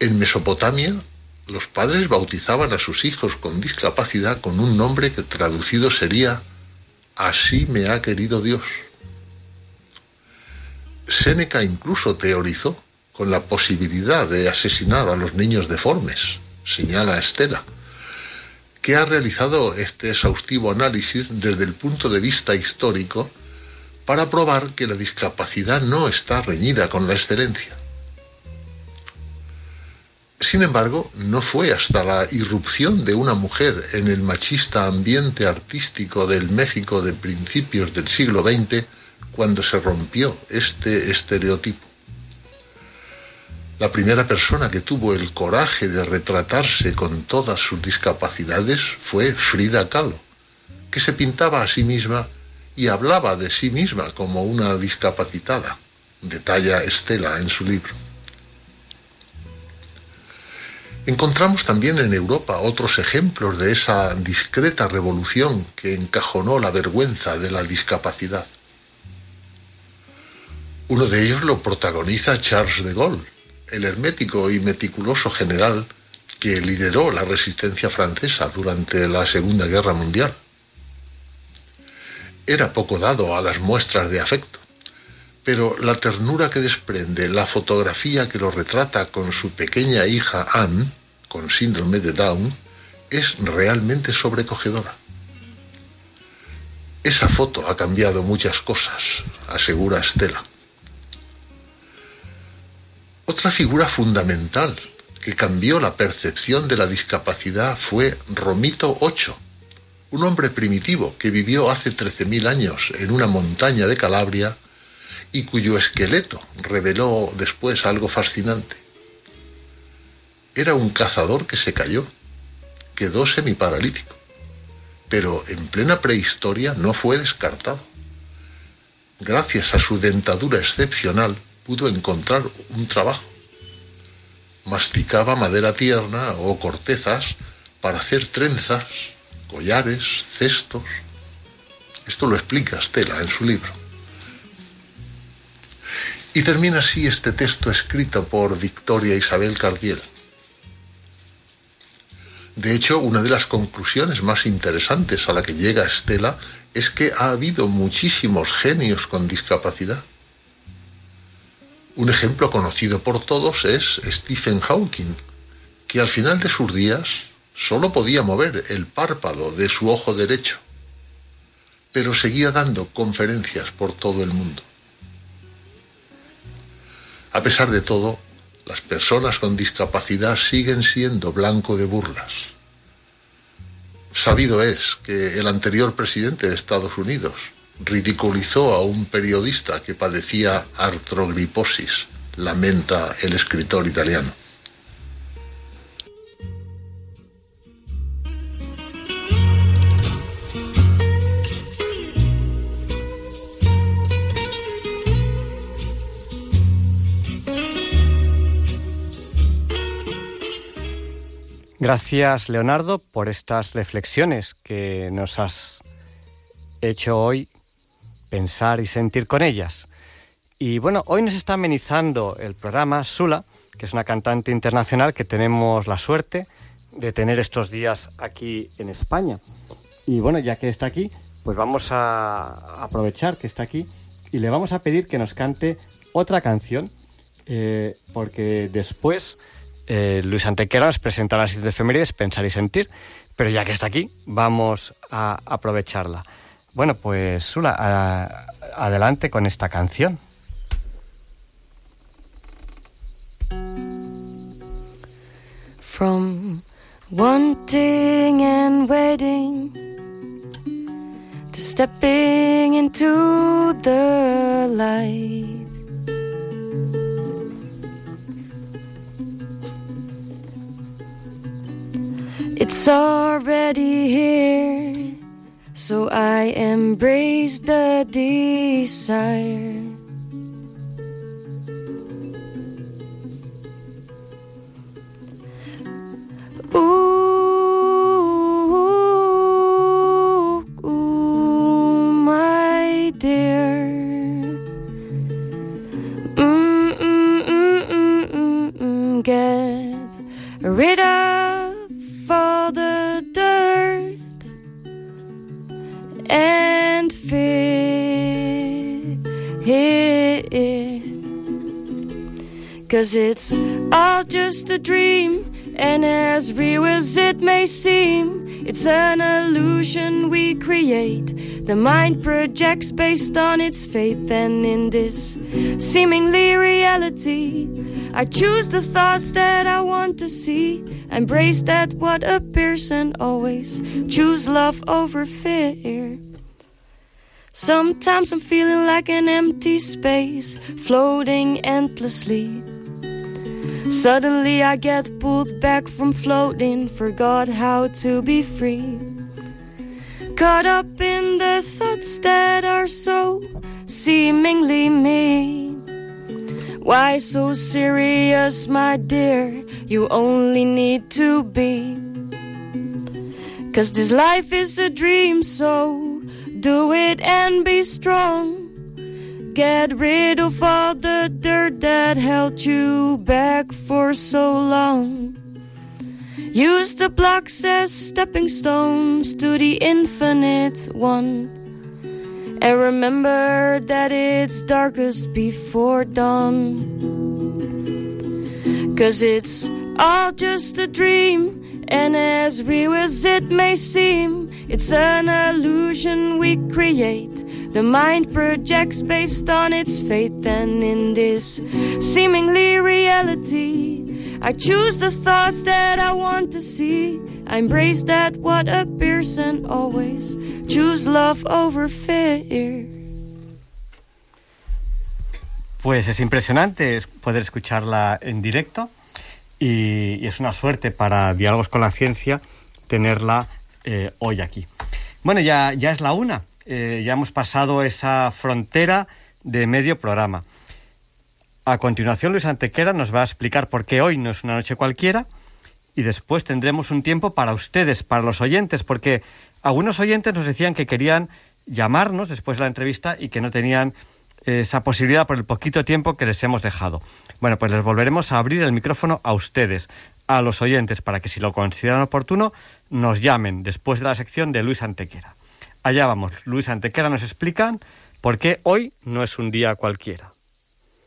H: En Mesopotamia, los padres bautizaban a sus hijos con discapacidad con un nombre que traducido sería Así me ha querido Dios. Séneca incluso teorizó con la posibilidad de asesinar a los niños deformes, señala Estela, que ha realizado este exhaustivo análisis desde el punto de vista histórico para probar que la discapacidad no está reñida con la excelencia. Sin embargo, no fue hasta la irrupción de una mujer en el machista ambiente artístico del México de principios del siglo XX cuando se rompió este estereotipo. La primera persona que tuvo el coraje de retratarse con todas sus discapacidades fue Frida Kahlo, que se pintaba a sí misma y hablaba de sí misma como una discapacitada, detalla Estela en su libro. Encontramos también en Europa otros ejemplos de esa discreta revolución que encajonó la vergüenza de la discapacidad. Uno de ellos lo protagoniza Charles de Gaulle, el hermético y meticuloso general que lideró la resistencia francesa durante la Segunda Guerra Mundial. Era poco dado a las muestras de afecto, pero la ternura que desprende la fotografía que lo retrata con su pequeña hija Anne, con síndrome de Down, es realmente sobrecogedora. Esa foto ha cambiado muchas cosas, asegura Estela. Otra figura fundamental que cambió la percepción de la discapacidad fue Romito VIII, un hombre primitivo que vivió hace 13.000 años en una montaña de Calabria y cuyo esqueleto reveló después algo fascinante. Era un cazador que se cayó, quedó semiparalítico, pero en plena prehistoria no fue descartado. Gracias a su dentadura excepcional, pudo encontrar un trabajo. Masticaba madera tierna o cortezas para hacer trenzas, collares, cestos. Esto lo explica Stella en su libro. Y termina así este texto escrito por Victoria Isabel Cardiel. De hecho, una de las conclusiones más interesantes a la que llega Estela es que ha habido muchísimos genios con discapacidad. Un ejemplo conocido por todos es Stephen Hawking, que al final de sus días solo podía mover el párpado de su ojo derecho, pero seguía dando conferencias por todo el mundo. A pesar de todo, las personas con discapacidad siguen siendo blanco de burlas. Sabido es que el anterior presidente de Estados Unidos ridiculizó a un periodista que padecía artrogriposis, lamenta el escritor italiano.
A: Gracias, Leonardo, por estas reflexiones que nos has hecho hoy pensar y sentir con ellas. Y bueno, hoy nos está amenizando el programa Sula, que es una cantante internacional que tenemos la suerte de tener estos días aquí en España. Y bueno, ya que está aquí, pues vamos a aprovechar que está aquí y le vamos a pedir que nos cante otra canción, eh, porque después eh, Luis Antequera nos presentará las de efemérides, Pensar y Sentir, pero ya que está aquí, vamos a aprovecharla. Bueno, pues Sula, adelante con esta canción.
B: From wanting and waiting to stepping into the light. It's already here, so I embrace the desire. Ooh, ooh, my dear. Mm. Get rid of all the dirt and it. Cause it's all just a dream, and as real as it may seem, it's an illusion we create. The mind projects based on its faith, and in this seemingly reality, I choose the thoughts that I want to see. Embrace that what appears, and always choose love over fear. Sometimes I'm feeling like an empty space, floating endlessly. Suddenly I get pulled back from floating, forgot how to be free. Caught up in the thoughts that are so seemingly me. Why so serious, my dear? You only need to be. Cause this life is a dream, so do it and be strong. Get rid of all the dirt that held you back for so long. Use the blocks as stepping stones to the infinite one. And remember that it's darkest before dawn. Cause it's all just a dream, and as real as it may seem, it's an illusion we create. The mind projects based on its faith, and in this seemingly reality, I choose the thoughts that I want to see. I embrace that what appears, and always choose love over fear.
A: Pues es impresionante es poder escucharla en directo y, y es una suerte para Diálogos con la Ciencia tenerla eh, hoy aquí. Bueno, ya, ya es la una, eh, ya hemos pasado esa frontera de medio programa. A continuación, Luis Antequera nos va a explicar por qué hoy no es una noche cualquiera y después tendremos un tiempo para ustedes, para los oyentes, porque algunos oyentes nos decían que querían llamarnos después de la entrevista y que no tenían esa posibilidad por el poquito tiempo que les hemos dejado. Bueno, pues les volveremos a abrir el micrófono a ustedes, a los oyentes, para que si lo consideran oportuno, nos llamen después de la sección de Luis Antequera. Allá vamos, Luis Antequera nos explican por qué hoy no es un día cualquiera.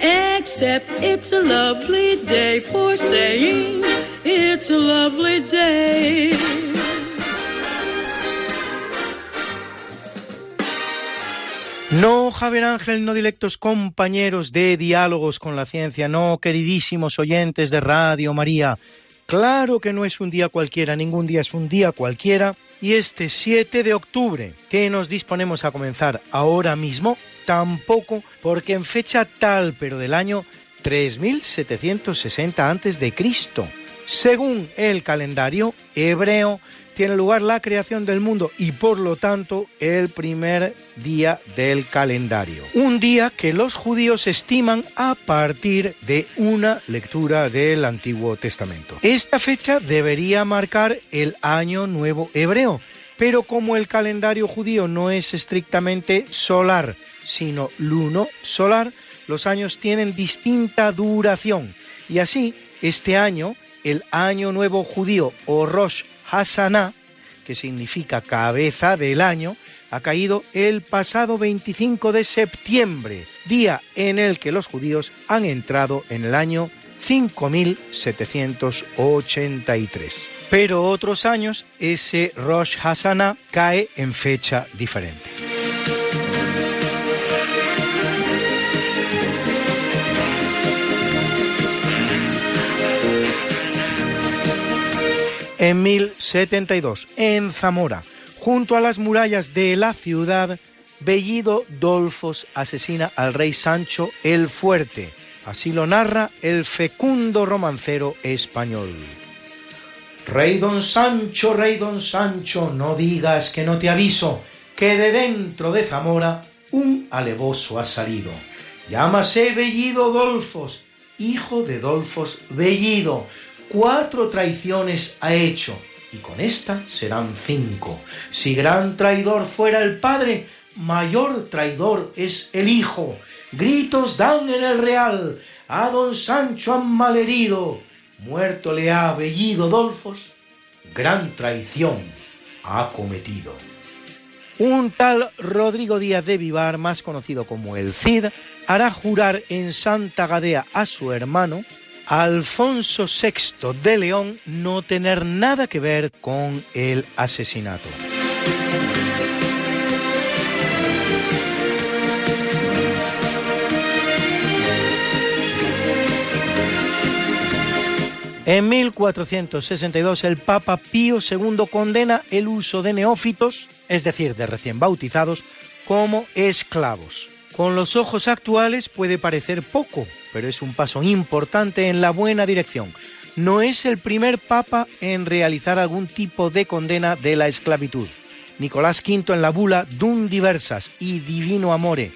I: Except it's a lovely day for saying it's a lovely day.
J: No, Javier Ángel, no directos compañeros de diálogos con la ciencia, no, queridísimos oyentes de Radio María. Claro que no es un día cualquiera, ningún día es un día cualquiera. Y este 7 de octubre, que nos disponemos a comenzar ahora mismo, tampoco, porque en fecha tal, pero del año 3760 a.C., según el calendario hebreo, tiene lugar la creación del mundo y por lo tanto el primer día del calendario. Un día que los judíos estiman a partir de una lectura del Antiguo Testamento. Esta fecha debería marcar el año nuevo hebreo, pero como el calendario judío no es estrictamente solar, sino luno solar, los años tienen distinta duración y así este año el año nuevo judío o Rosh Hashanah, que significa cabeza del año, ha caído el pasado 25 de septiembre, día en el que los judíos han entrado en el año 5783. Pero otros años ese Rosh Hashanah cae en fecha diferente. En 1072, en Zamora, junto a las murallas de la ciudad, Bellido Dolfos asesina al rey Sancho el Fuerte. Así lo narra el fecundo romancero español. Rey don Sancho, rey don Sancho, no digas que no te aviso, que de dentro de Zamora un alevoso ha salido. Llámase Bellido Dolfos, hijo de Dolfos Bellido. Cuatro traiciones ha hecho, y con esta serán cinco. Si gran traidor fuera el padre, mayor traidor es el hijo. Gritos dan en el real, a don Sancho han malherido. Muerto le ha Bellido Dolfos, gran traición ha cometido. Un tal Rodrigo Díaz de Vivar, más conocido como el Cid, hará jurar en Santa Gadea a su hermano, Alfonso VI de León, no tener nada que ver con el asesinato. En 1462 el Papa Pío II condena el uso de neófitos, es decir, de recién bautizados, como esclavos. Con los ojos actuales puede parecer poco, pero es un paso importante en la buena dirección. No es el primer papa en realizar algún tipo de condena de la esclavitud. Nicolás V en la bula Dum Diversas y Divino Amore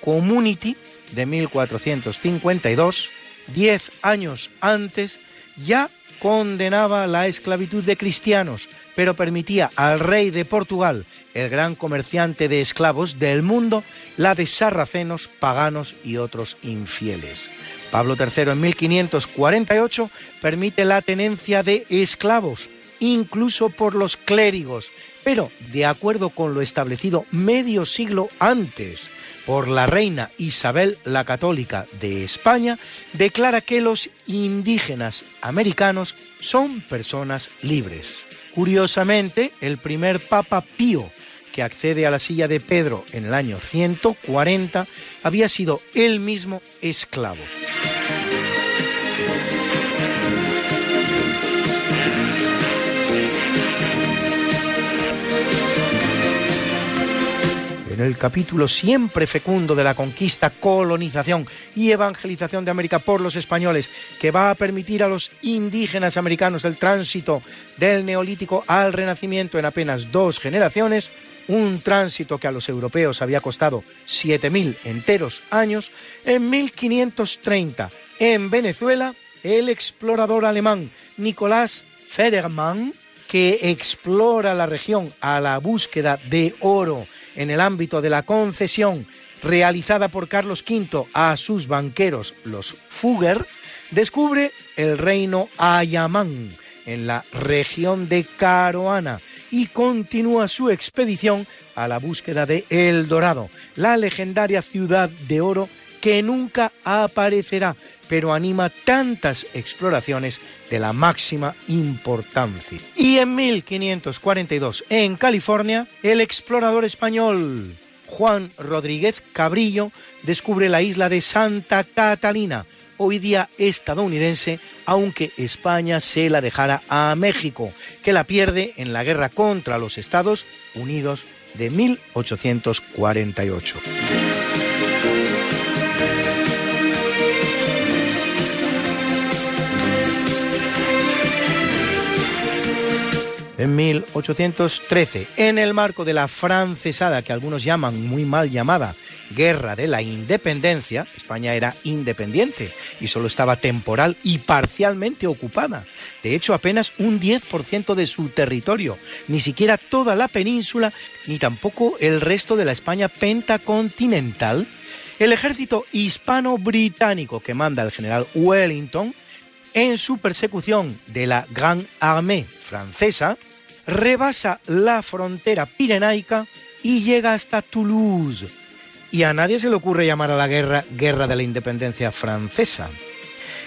J: Community de 1452, diez años antes, ya condenaba la esclavitud de cristianos, pero permitía al rey de Portugal, el gran comerciante de esclavos del mundo, la de sarracenos, paganos y otros infieles. Pablo III en 1548 permite la tenencia de esclavos, incluso por los clérigos, pero de acuerdo con lo establecido medio siglo antes por la reina Isabel la Católica de España, declara que los indígenas americanos son personas libres. Curiosamente, el primer Papa Pío, que accede a la silla de Pedro en el año 140, había sido él mismo esclavo. En el capítulo siempre fecundo de la conquista, colonización y evangelización de América por los españoles, que va a permitir a los indígenas americanos el tránsito del neolítico al renacimiento en apenas dos generaciones, un tránsito que a los europeos había costado 7.000 enteros años, en 1530, en Venezuela, el explorador alemán Nicolás Federmann, que explora la región a la búsqueda de oro en el ámbito de la concesión realizada por Carlos V a sus banqueros, los Fugger, descubre el reino Ayamán en la región de Caroana y continúa su expedición a la búsqueda de El Dorado, la legendaria ciudad de oro que nunca aparecerá, pero anima tantas exploraciones de la máxima importancia. Y en 1542, en California, el explorador español Juan Rodríguez Cabrillo descubre la isla de Santa Catalina, hoy día estadounidense, aunque España se la dejara a México, que la pierde en la guerra contra los Estados Unidos de 1848. En 1813, en el marco de la francesada que algunos llaman muy mal llamada Guerra de la Independencia, España era independiente y solo estaba temporal y parcialmente ocupada. De hecho, apenas un 10% de su territorio, ni siquiera toda la península, ni tampoco el resto de la España pentacontinental. El ejército hispano-británico que manda el general Wellington en su persecución de la Gran Armée francesa, rebasa la frontera pirenaica y llega hasta Toulouse. Y a nadie se le ocurre llamar a la guerra Guerra de la Independencia Francesa.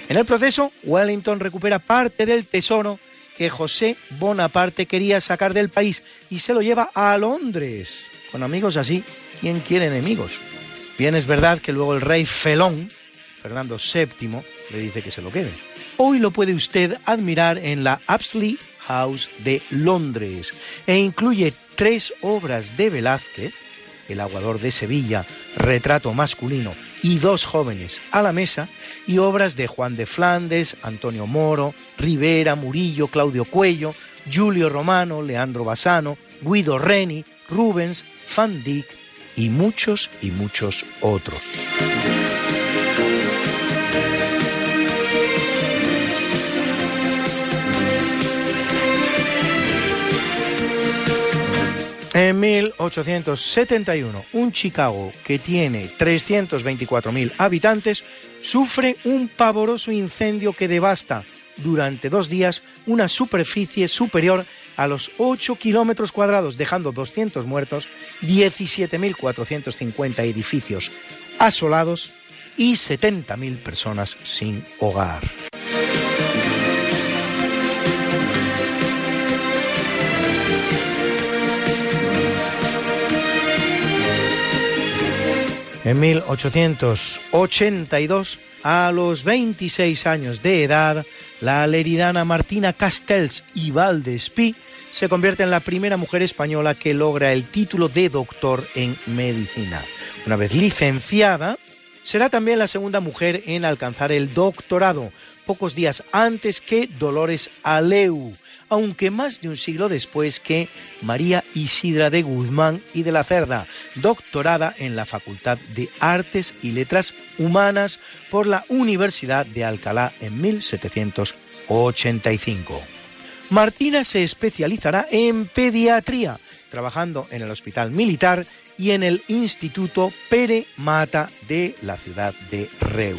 J: En el proceso, Wellington recupera parte del tesoro que José Bonaparte quería sacar del país y se lo lleva a Londres. Con amigos así, ¿quién quiere enemigos? Bien es verdad que luego el rey Felón, Fernando VII, le dice que se lo quede. Hoy lo puede usted admirar en la Apsley House de Londres e incluye tres obras de Velázquez, El aguador de Sevilla, Retrato masculino y Dos jóvenes a la mesa, y obras de Juan de Flandes, Antonio Moro, Rivera, Murillo, Claudio Cuello, Julio Romano, Leandro Bassano, Guido Reni, Rubens, Van Dyck y muchos y muchos otros. En 1871, un Chicago que tiene 324.000 habitantes sufre un pavoroso incendio que devasta durante dos días una superficie superior a los 8 kilómetros cuadrados, dejando 200 muertos, 17.450 edificios asolados y 70.000 personas sin hogar. En 1882, a los 26 años de edad, la leridana Martina Castells y Valdespí se convierte en la primera mujer española que logra el título de doctor en medicina. Una vez licenciada, será también la segunda mujer en alcanzar el doctorado, pocos días antes que Dolores Aleu, aunque más de un siglo después que María Isidra de Guzmán y de la Cerda, doctorada en la Facultad de Artes y Letras Humanas por la Universidad de Alcalá en 1785. Martina se especializará en pediatría, trabajando en el Hospital Militar y en el Instituto Pere Mata de la ciudad de Reu.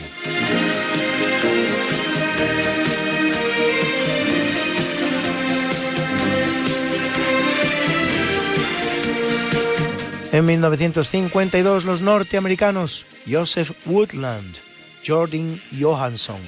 J: En 1952 los norteamericanos Joseph Woodland, Jordan Johansson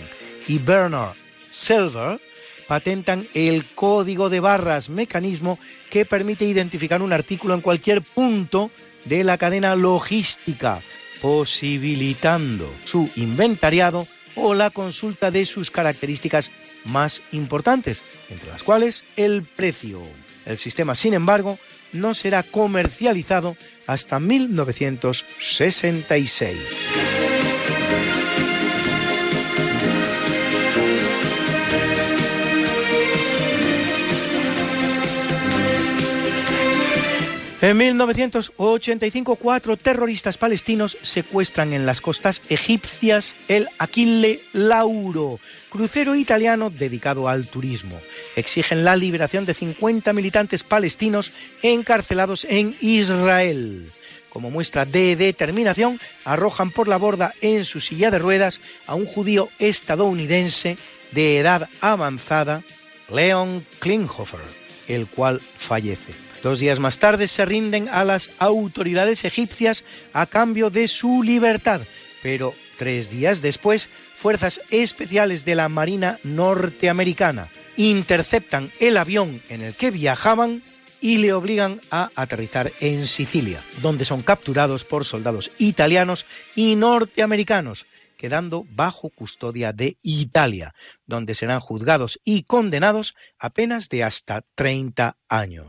J: y Bernard Silver patentan el código de barras, mecanismo que permite identificar un artículo en cualquier punto de la cadena logística, posibilitando su inventariado o la consulta de sus características más importantes, entre las cuales el precio. El sistema, sin embargo, no será comercializado hasta 1966. En 1985, cuatro terroristas palestinos secuestran en las costas egipcias el Aquile Lauro, crucero italiano dedicado al turismo. Exigen la liberación de 50 militantes palestinos encarcelados en Israel. Como muestra de determinación, arrojan por la borda en su silla de ruedas a un judío estadounidense de edad avanzada, Leon Klinghoffer, el cual fallece. Dos días más tarde se rinden a las autoridades egipcias a cambio de su libertad, pero tres días después, fuerzas especiales de la Marina norteamericana interceptan el avión en el que viajaban y le obligan a aterrizar en Sicilia, donde son capturados por soldados italianos y norteamericanos, quedando bajo custodia de Italia, donde serán juzgados y condenados a penas de hasta 30 años.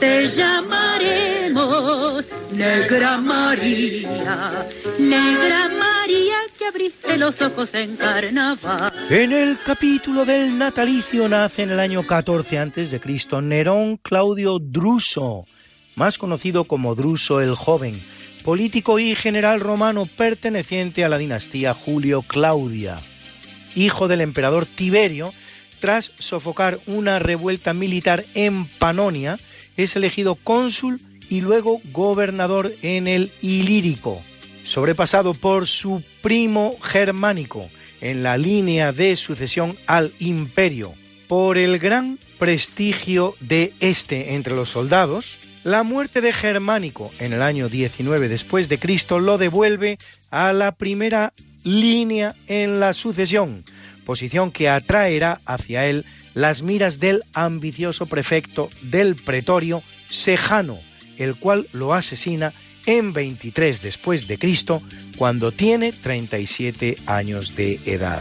I: Te llamaremos Negra María, Negra María que abriste los ojos en carnaval.
J: En el capítulo del natalicio nace en el año 14 a.C. Nerón Claudio Druso, más conocido como Druso el Joven, político y general romano perteneciente a la dinastía Julio Claudia hijo del emperador Tiberio, tras sofocar una revuelta militar en Panonia, es elegido cónsul y luego gobernador en el Ilírico, sobrepasado por su primo germánico en la línea de sucesión al imperio. Por el gran prestigio de este entre los soldados, la muerte de Germánico en el año 19 después de Cristo lo devuelve a la primera línea en la sucesión, posición que atraerá hacia él las miras del ambicioso prefecto del pretorio Sejano, el cual lo asesina en 23 después de Cristo, cuando tiene 37 años de edad.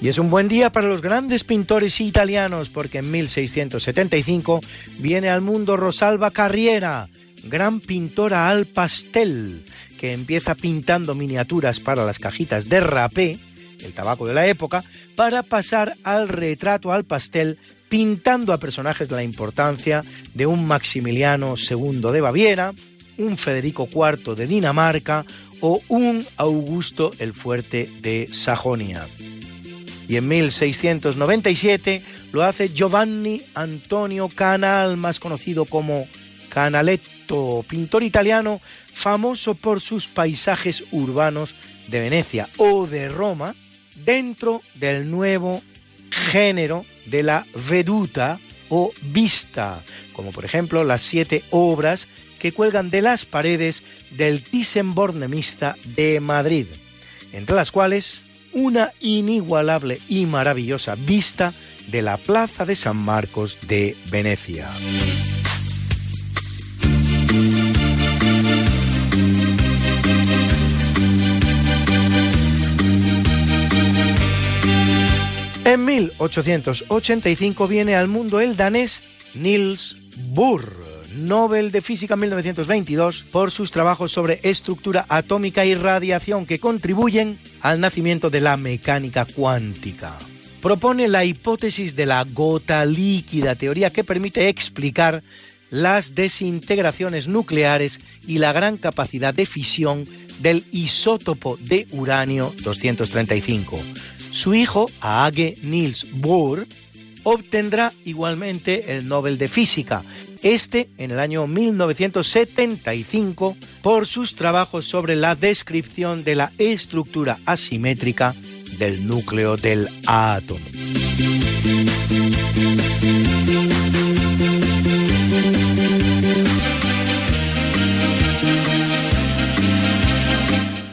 J: Y es un buen día para los grandes pintores italianos porque en 1675 viene al mundo Rosalba Carriera, gran pintora al pastel, que empieza pintando miniaturas para las cajitas de rapé, el tabaco de la época, para pasar al retrato al pastel pintando a personajes de la importancia de un Maximiliano II de Baviera, un Federico IV de Dinamarca o un Augusto el Fuerte de Sajonia. Y en 1697 lo hace Giovanni Antonio Canal, más conocido como Canaletto, pintor italiano famoso por sus paisajes urbanos de Venecia o de Roma, dentro del nuevo género de la veduta o vista, como por ejemplo las siete obras que cuelgan de las paredes del Thyssen-Bornemista de Madrid, entre las cuales una inigualable y maravillosa vista de la Plaza de San Marcos de Venecia. En 1885 viene al mundo el danés Niels Bohr Nobel de Física 1922 por sus trabajos sobre estructura atómica y radiación que contribuyen al nacimiento de la mecánica cuántica. Propone la hipótesis de la gota líquida, teoría que permite explicar las desintegraciones nucleares y la gran capacidad de fisión del isótopo de uranio 235. Su hijo, Aage Niels Bohr, obtendrá igualmente el Nobel de Física, este en el año 1975, por sus trabajos sobre la descripción de la estructura asimétrica del núcleo del átomo.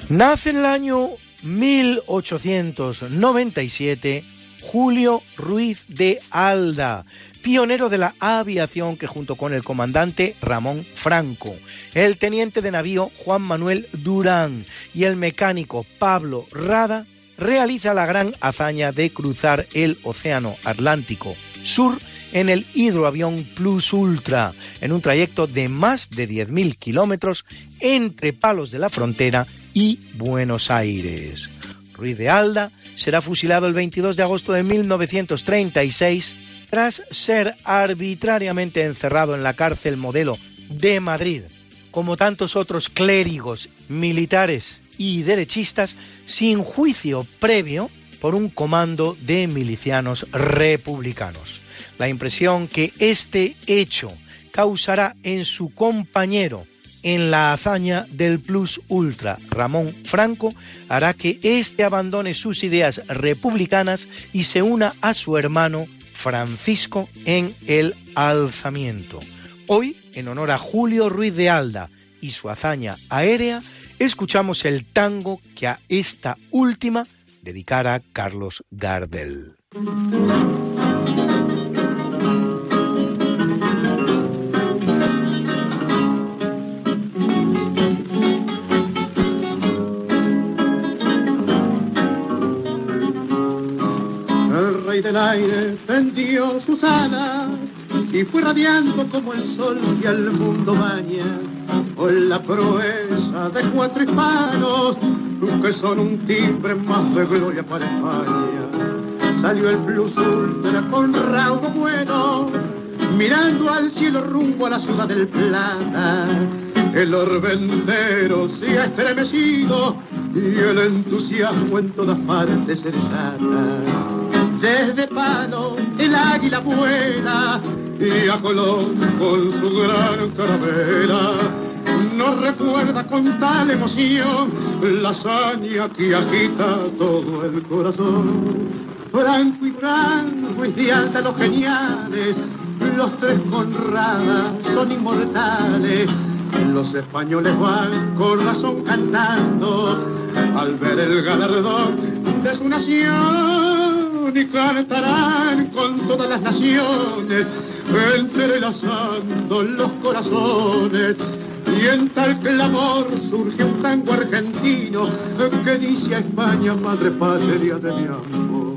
J: Nace en el año 1897 Julio Ruiz de Alda, pionero de la aviación que junto con el comandante Ramón Franco, el teniente de navío Juan Manuel Durán y el mecánico Pablo Rada realiza la gran hazaña de cruzar el Océano Atlántico Sur en el hidroavión Plus Ultra, en un trayecto de más de 10.000 kilómetros entre Palos de la Frontera y Buenos Aires. Ruiz de Alda será fusilado el 22 de agosto de 1936 tras ser arbitrariamente encerrado en la cárcel modelo de Madrid, como tantos otros clérigos, militares y derechistas, sin juicio previo por un comando de milicianos republicanos. La impresión que este hecho causará en su compañero en la hazaña del Plus Ultra, Ramón Franco, hará que éste abandone sus ideas republicanas y se una a su hermano Francisco en el alzamiento. Hoy, en honor a Julio Ruiz de Alda y su hazaña aérea, escuchamos el tango que a esta última dedicara Carlos Gardel.
K: Rey del aire tendió sus alas y fue radiando como el sol que al mundo baña con la proeza de cuatro hispanos que son un timbre más de gloria para España. Salió el plus ultra con raudo bueno, mirando al cielo rumbo a la ciudad del Plata. El orbe entero se estremecido y el entusiasmo en todas partes se desata. Desde Palo el águila vuela y a Colón con su gran caravela nos recuerda con tal emoción la hazaña que agita todo el corazón. Franco y Franco y de alta los geniales, los tres Conradas son inmortales. Los españoles van con razón cantando al ver el galardón de su nación y cantarán con todas las naciones entrelazando los corazones y en tal clamor surge un tango argentino que dice a España, madre patria de mi amor.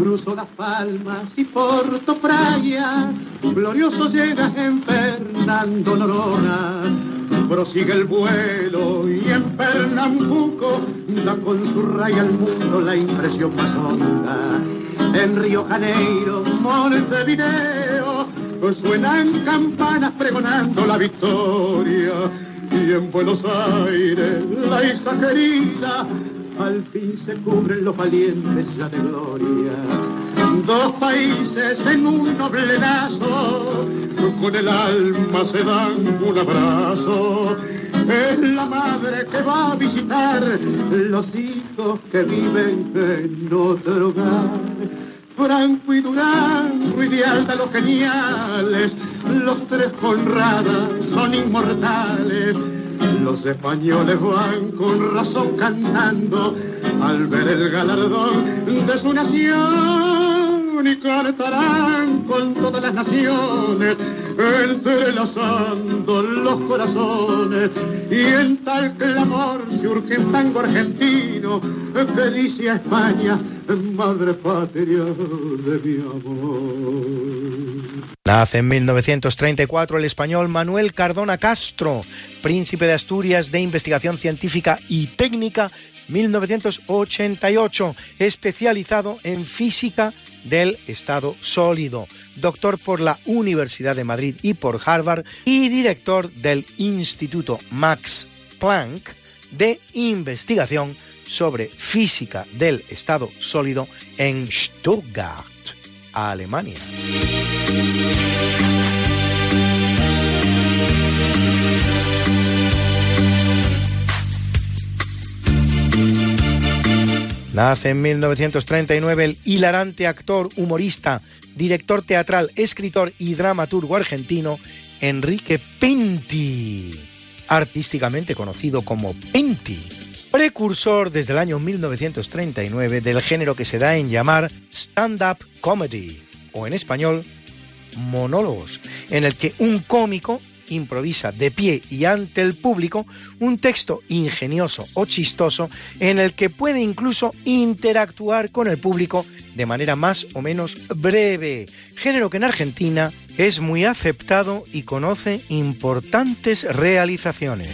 K: Cruzo las palmas y Porto Praya, glorioso llega en Fernando Norona prosigue el vuelo y en Pernambuco da con su raya al mundo la impresión más honda. En Río Janeiro, Montevideo, suenan campanas pregonando la victoria. Y en Buenos Aires, la hija querida, al fin se cubren los valientes ya de gloria. Dos países en un noble lazo, con el alma se dan un abrazo. Es la madre que va a visitar los hijos que viven en otro hogar. Franco y Durán, y de los geniales, los tres Conradas son inmortales. Los españoles van con razón cantando al ver el galardón de su nación y cantarán con todas las naciones, entrelazando los corazones. Y en tal clamor surge un tango argentino que dice a España, madre patria de mi amor.
J: Nace en 1934 el español Manuel Cardona Castro, príncipe de Asturias de investigación científica y técnica, 1988, especializado en física del estado sólido, doctor por la Universidad de Madrid y por Harvard y director del Instituto Max Planck de investigación sobre física del estado sólido en Stuttgart, Alemania. Nace en 1939 el hilarante actor, humorista, director teatral, escritor y dramaturgo argentino Enrique Pinti, artísticamente conocido como Pinti, precursor desde el año 1939 del género que se da en llamar stand-up comedy, o en español, monólogos, en el que un cómico improvisa de pie y ante el público un texto ingenioso o chistoso en el que puede incluso interactuar con el público de manera más o menos breve, género que en Argentina es muy aceptado y conoce importantes realizaciones.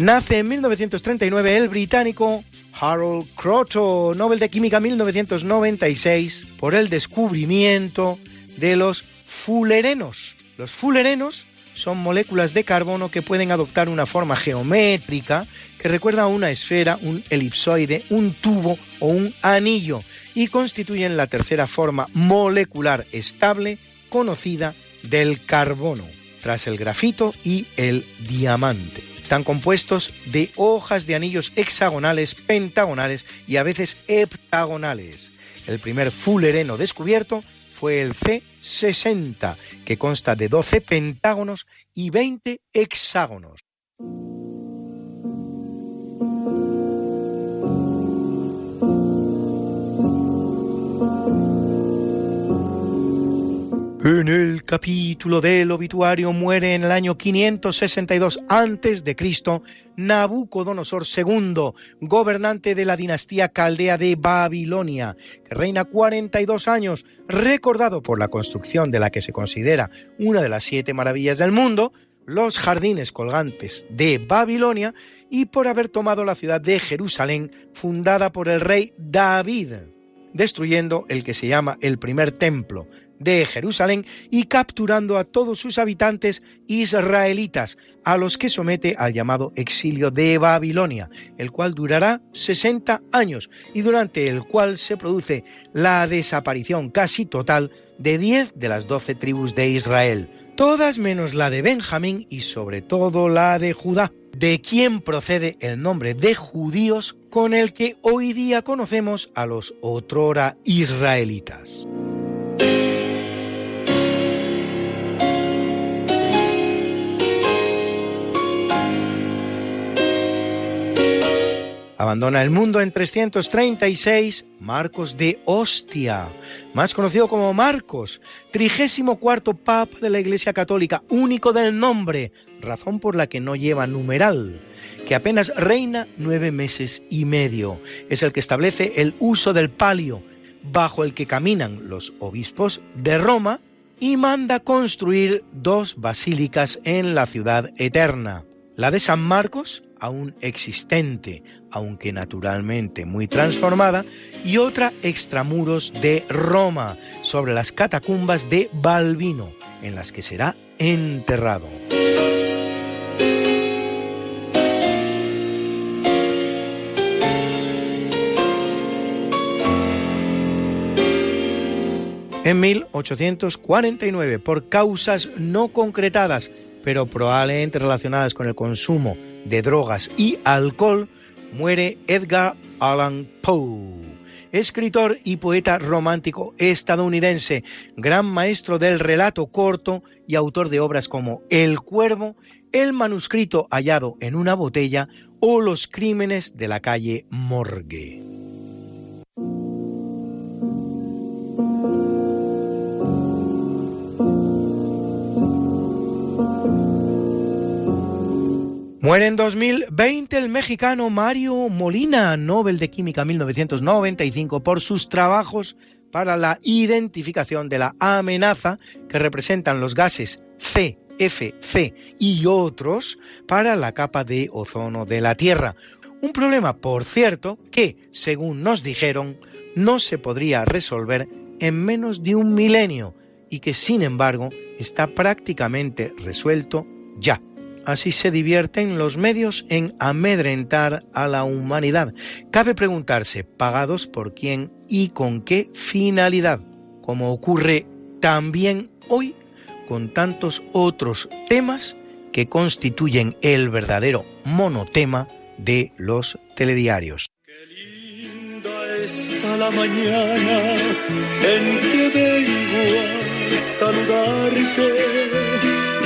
J: Nace en 1939 el británico Harold Kroto, Nobel de Química 1996, por el descubrimiento de los fulerenos. Los fulerenos son moléculas de carbono que pueden adoptar una forma geométrica que recuerda a una esfera, un elipsoide, un tubo o un anillo y constituyen la tercera forma molecular estable conocida del carbono, tras el grafito y el diamante. Están compuestos de hojas de anillos hexagonales, pentagonales y a veces heptagonales. El primer fulereno descubierto fue el C60, que consta de 12 pentágonos y 20 hexágonos. En el capítulo del obituario muere en el año 562 a.C. Nabucodonosor II, gobernante de la dinastía caldea de Babilonia, que reina 42 años, recordado por la construcción de la que se considera una de las siete maravillas del mundo, los jardines colgantes de Babilonia, y por haber tomado la ciudad de Jerusalén, fundada por el rey David, destruyendo el que se llama el primer templo, de Jerusalén y capturando a todos sus habitantes israelitas, a los que somete al llamado exilio de Babilonia, el cual durará 60 años y durante el cual se produce la desaparición casi total de 10 de las 12 tribus de Israel, todas menos la de Benjamín y sobre todo la de Judá, de quien procede el nombre de judíos con el que hoy día conocemos a los otrora israelitas. Abandona el mundo en 336 Marcos de Ostia, más conocido como Marcos, trigésimo cuarto papa de la Iglesia Católica, único del nombre, razón por la que no lleva numeral, que apenas reina nueve meses y medio. Es el que establece el uso del palio, bajo el que caminan los obispos de Roma, y manda construir dos basílicas en la ciudad eterna. La de San Marcos, aún existente, aunque naturalmente muy transformada, y otra extramuros de Roma, sobre las catacumbas de Balbino, en las que será enterrado. En 1849, por causas no concretadas, pero probablemente relacionadas con el consumo de drogas y alcohol, muere Edgar Allan Poe, escritor y poeta romántico estadounidense, gran maestro del relato corto y autor de obras como El Cuervo, El manuscrito hallado en una botella o Los crímenes de la calle Morgue. Muere en 2020 el mexicano Mario Molina, Nobel de Química 1995, por sus trabajos para la identificación de la amenaza que representan los gases C, F, C y otros para la capa de ozono de la Tierra. Un problema, por cierto, que, según nos dijeron, no se podría resolver en menos de un milenio y que, sin embargo, está prácticamente resuelto ya. Así se divierten los medios en amedrentar a la humanidad. Cabe preguntarse, ¿pagados por quién y con qué finalidad? Como ocurre también hoy con tantos otros temas que constituyen el verdadero monotema de los telediarios.
L: Está la mañana en que vengo a.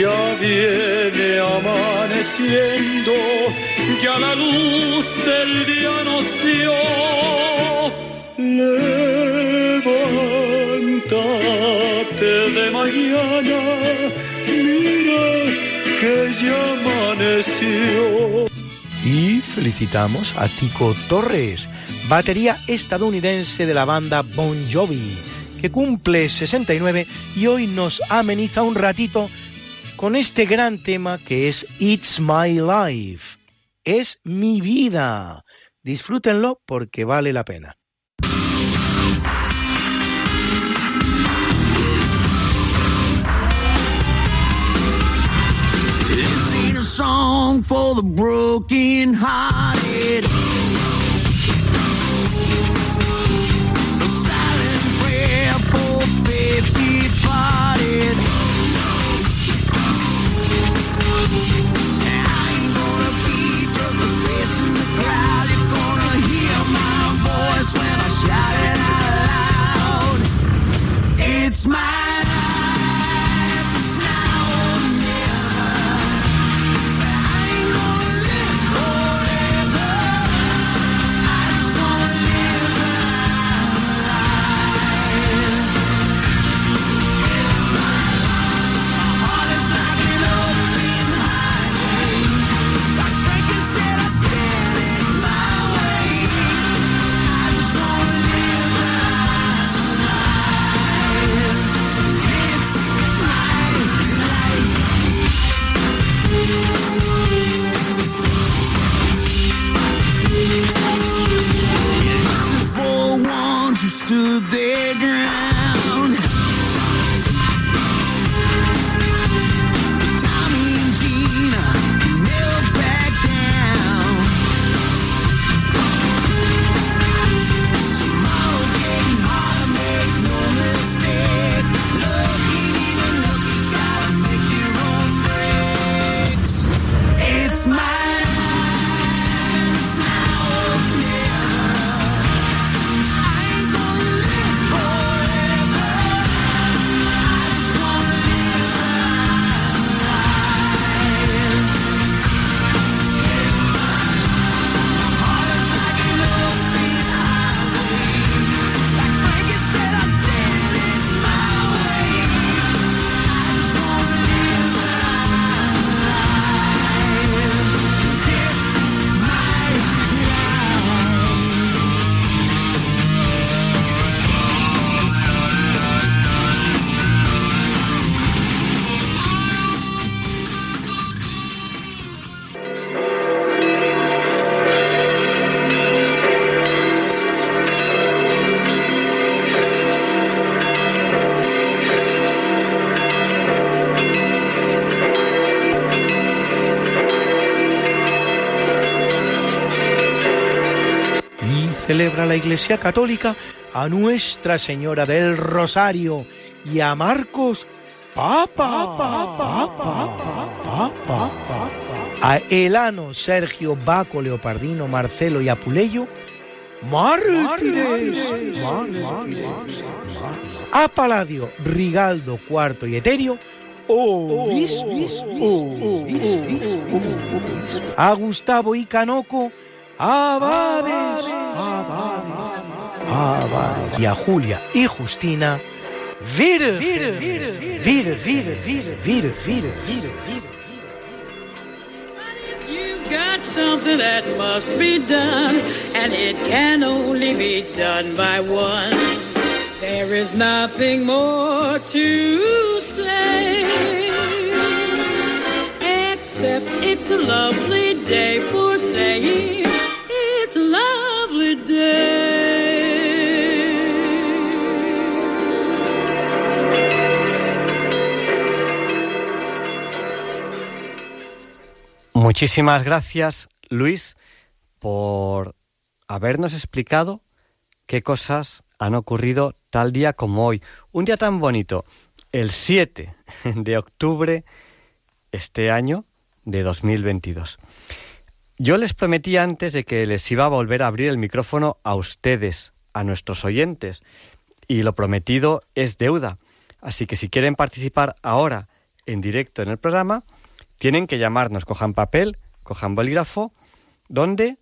L: Ya viene amaneciendo, ya la luz del día nos dio. Levántate de mañana, mira que ya amaneció.
J: Y felicitamos a Tico Torres, batería estadounidense de la banda Bon Jovi, que cumple 69 y hoy nos ameniza un ratito con este gran tema que es It's My Life. Es mi vida. Disfrútenlo porque vale la pena.
M: Shouting out loud, it's my
J: la Iglesia Católica a Nuestra Señora del Rosario y a Marcos Papa, Papa, Papa, Papa, a Elano, Sergio, Baco, Leopardino, Marcelo y Apuleyo, mártires, a Paladio, Rigaldo, Cuarto y Eterio, a Gustavo y Canoco, abades, y a Julia y Justina, vir, vir, vir, vir, vir, vir, vir, vir, vir.
I: You've got something that must be done, and it can only be done by one. There is nothing more to say. Except it's a lovely day for saying it's a lovely day.
A: Muchísimas gracias, Luis, por habernos explicado qué cosas han ocurrido tal día como hoy. Un día tan bonito, el 7 de octubre este año de 2022. Yo les prometí antes de que les iba a volver a abrir el micrófono a ustedes, a nuestros oyentes, y lo prometido es deuda. Así que si quieren participar ahora en directo en el programa, tienen que llamarnos, cojan papel, cojan bolígrafo, donde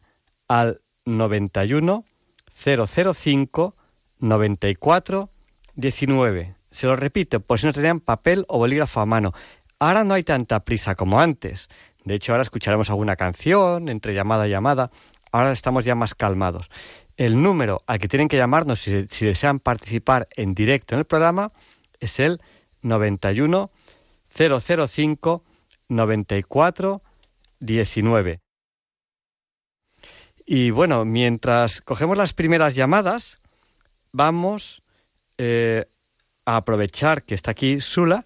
A: al 91 005 94 19. Se lo repito, por si no tenían papel o bolígrafo a mano. Ahora no hay tanta prisa como antes. De hecho, ahora escucharemos alguna canción entre llamada y llamada. Ahora estamos ya más calmados. El número al que tienen que llamarnos si, si desean participar en directo en el programa es el 91 005 94 19. Y bueno, mientras cogemos las primeras llamadas, vamos eh, a aprovechar que está aquí Sula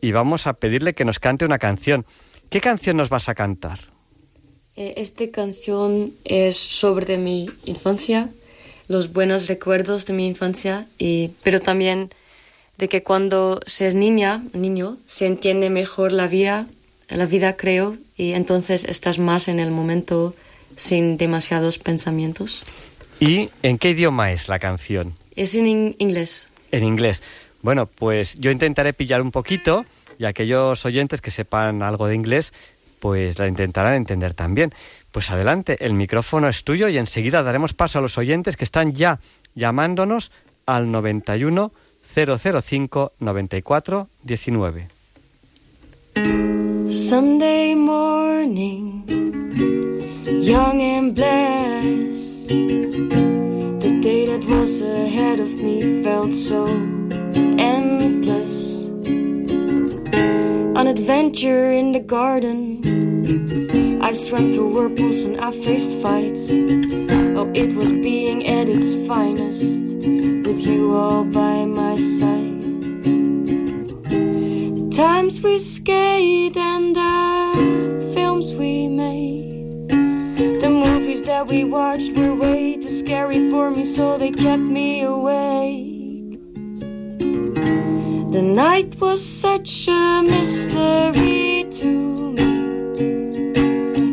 A: y vamos a pedirle que nos cante una canción. ¿Qué canción nos vas a cantar?
B: Eh, Esta canción es sobre mi infancia, los buenos recuerdos de mi infancia, y, pero también de que cuando se es niña, niño, se entiende mejor la vida, la vida creo, y entonces estás más en el momento sin demasiados pensamientos.
A: ¿Y en qué idioma es la canción?
B: Es en in- inglés.
A: En inglés. Bueno, pues yo intentaré pillar un poquito y aquellos oyentes que sepan algo de inglés, pues la intentarán entender también. Pues adelante, el micrófono es tuyo y enseguida daremos paso a los oyentes que están ya llamándonos al 91 005 94 19.
B: Sunday morning, young and blessed. The day that was ahead of me felt so endless. An adventure in the garden. I swam through whirlpools and I faced fights. Oh, it was being at its finest with you all by my side. Times we skate and the films we made. The movies that we watched were way too scary for me, so they kept me awake. The night was such a mystery to me.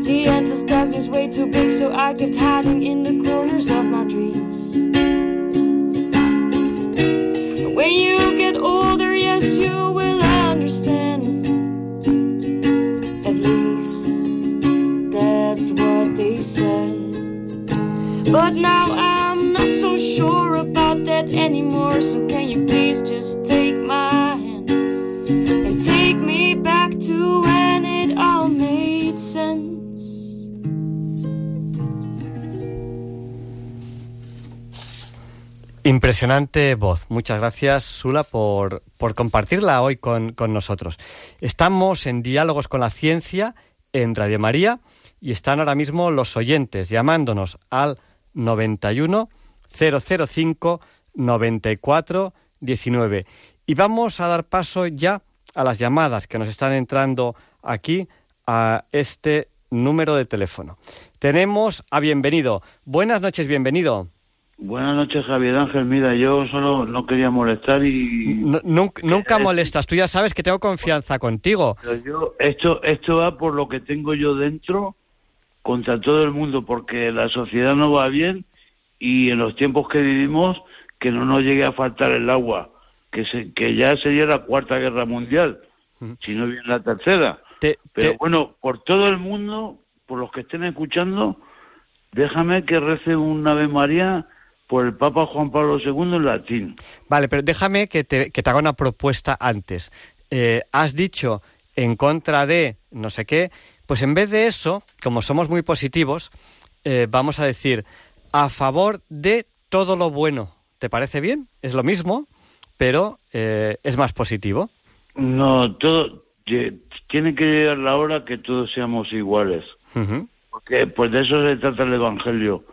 B: The endless darkness way too big, so I kept hiding in the corners of my dreams. When you get older, yes, you will that's what they said. But now I'm not so sure about that anymore. So can you please just take my hand and take me back to when it all made sense?
A: Impresionante voz. Muchas gracias, Sula, por, por compartirla hoy con, con nosotros. Estamos en Diálogos con la Ciencia en Radio María y están ahora mismo los oyentes llamándonos al 91 005 94 19. Y vamos a dar paso ya a las llamadas que nos están entrando aquí a este número de teléfono. Tenemos a Bienvenido. Buenas noches, bienvenido.
E: Buenas noches, Javier Ángel. Mira, yo solo no quería molestar y...
A: No- nunca, nunca molestas, tú ya sabes que tengo confianza contigo.
E: Pero yo, esto, esto va por lo que tengo yo dentro contra todo el mundo, porque la sociedad no va bien y en los tiempos que vivimos que no nos llegue a faltar el agua, que, se, que ya sería la cuarta guerra mundial, si no bien la tercera. Pero
A: te-
E: bueno, por todo el mundo, por los que estén escuchando, déjame que rece un Ave María por el Papa Juan Pablo II en latín.
A: Vale, pero déjame que te, que te haga una propuesta antes. Eh, has dicho en contra de no sé qué, pues en vez de eso, como somos muy positivos, eh, vamos a decir a favor de todo lo bueno. ¿Te parece bien? Es lo mismo, pero eh, es más positivo.
E: No, todo, tiene que llegar la hora que todos seamos iguales. Porque pues de eso se trata el Evangelio,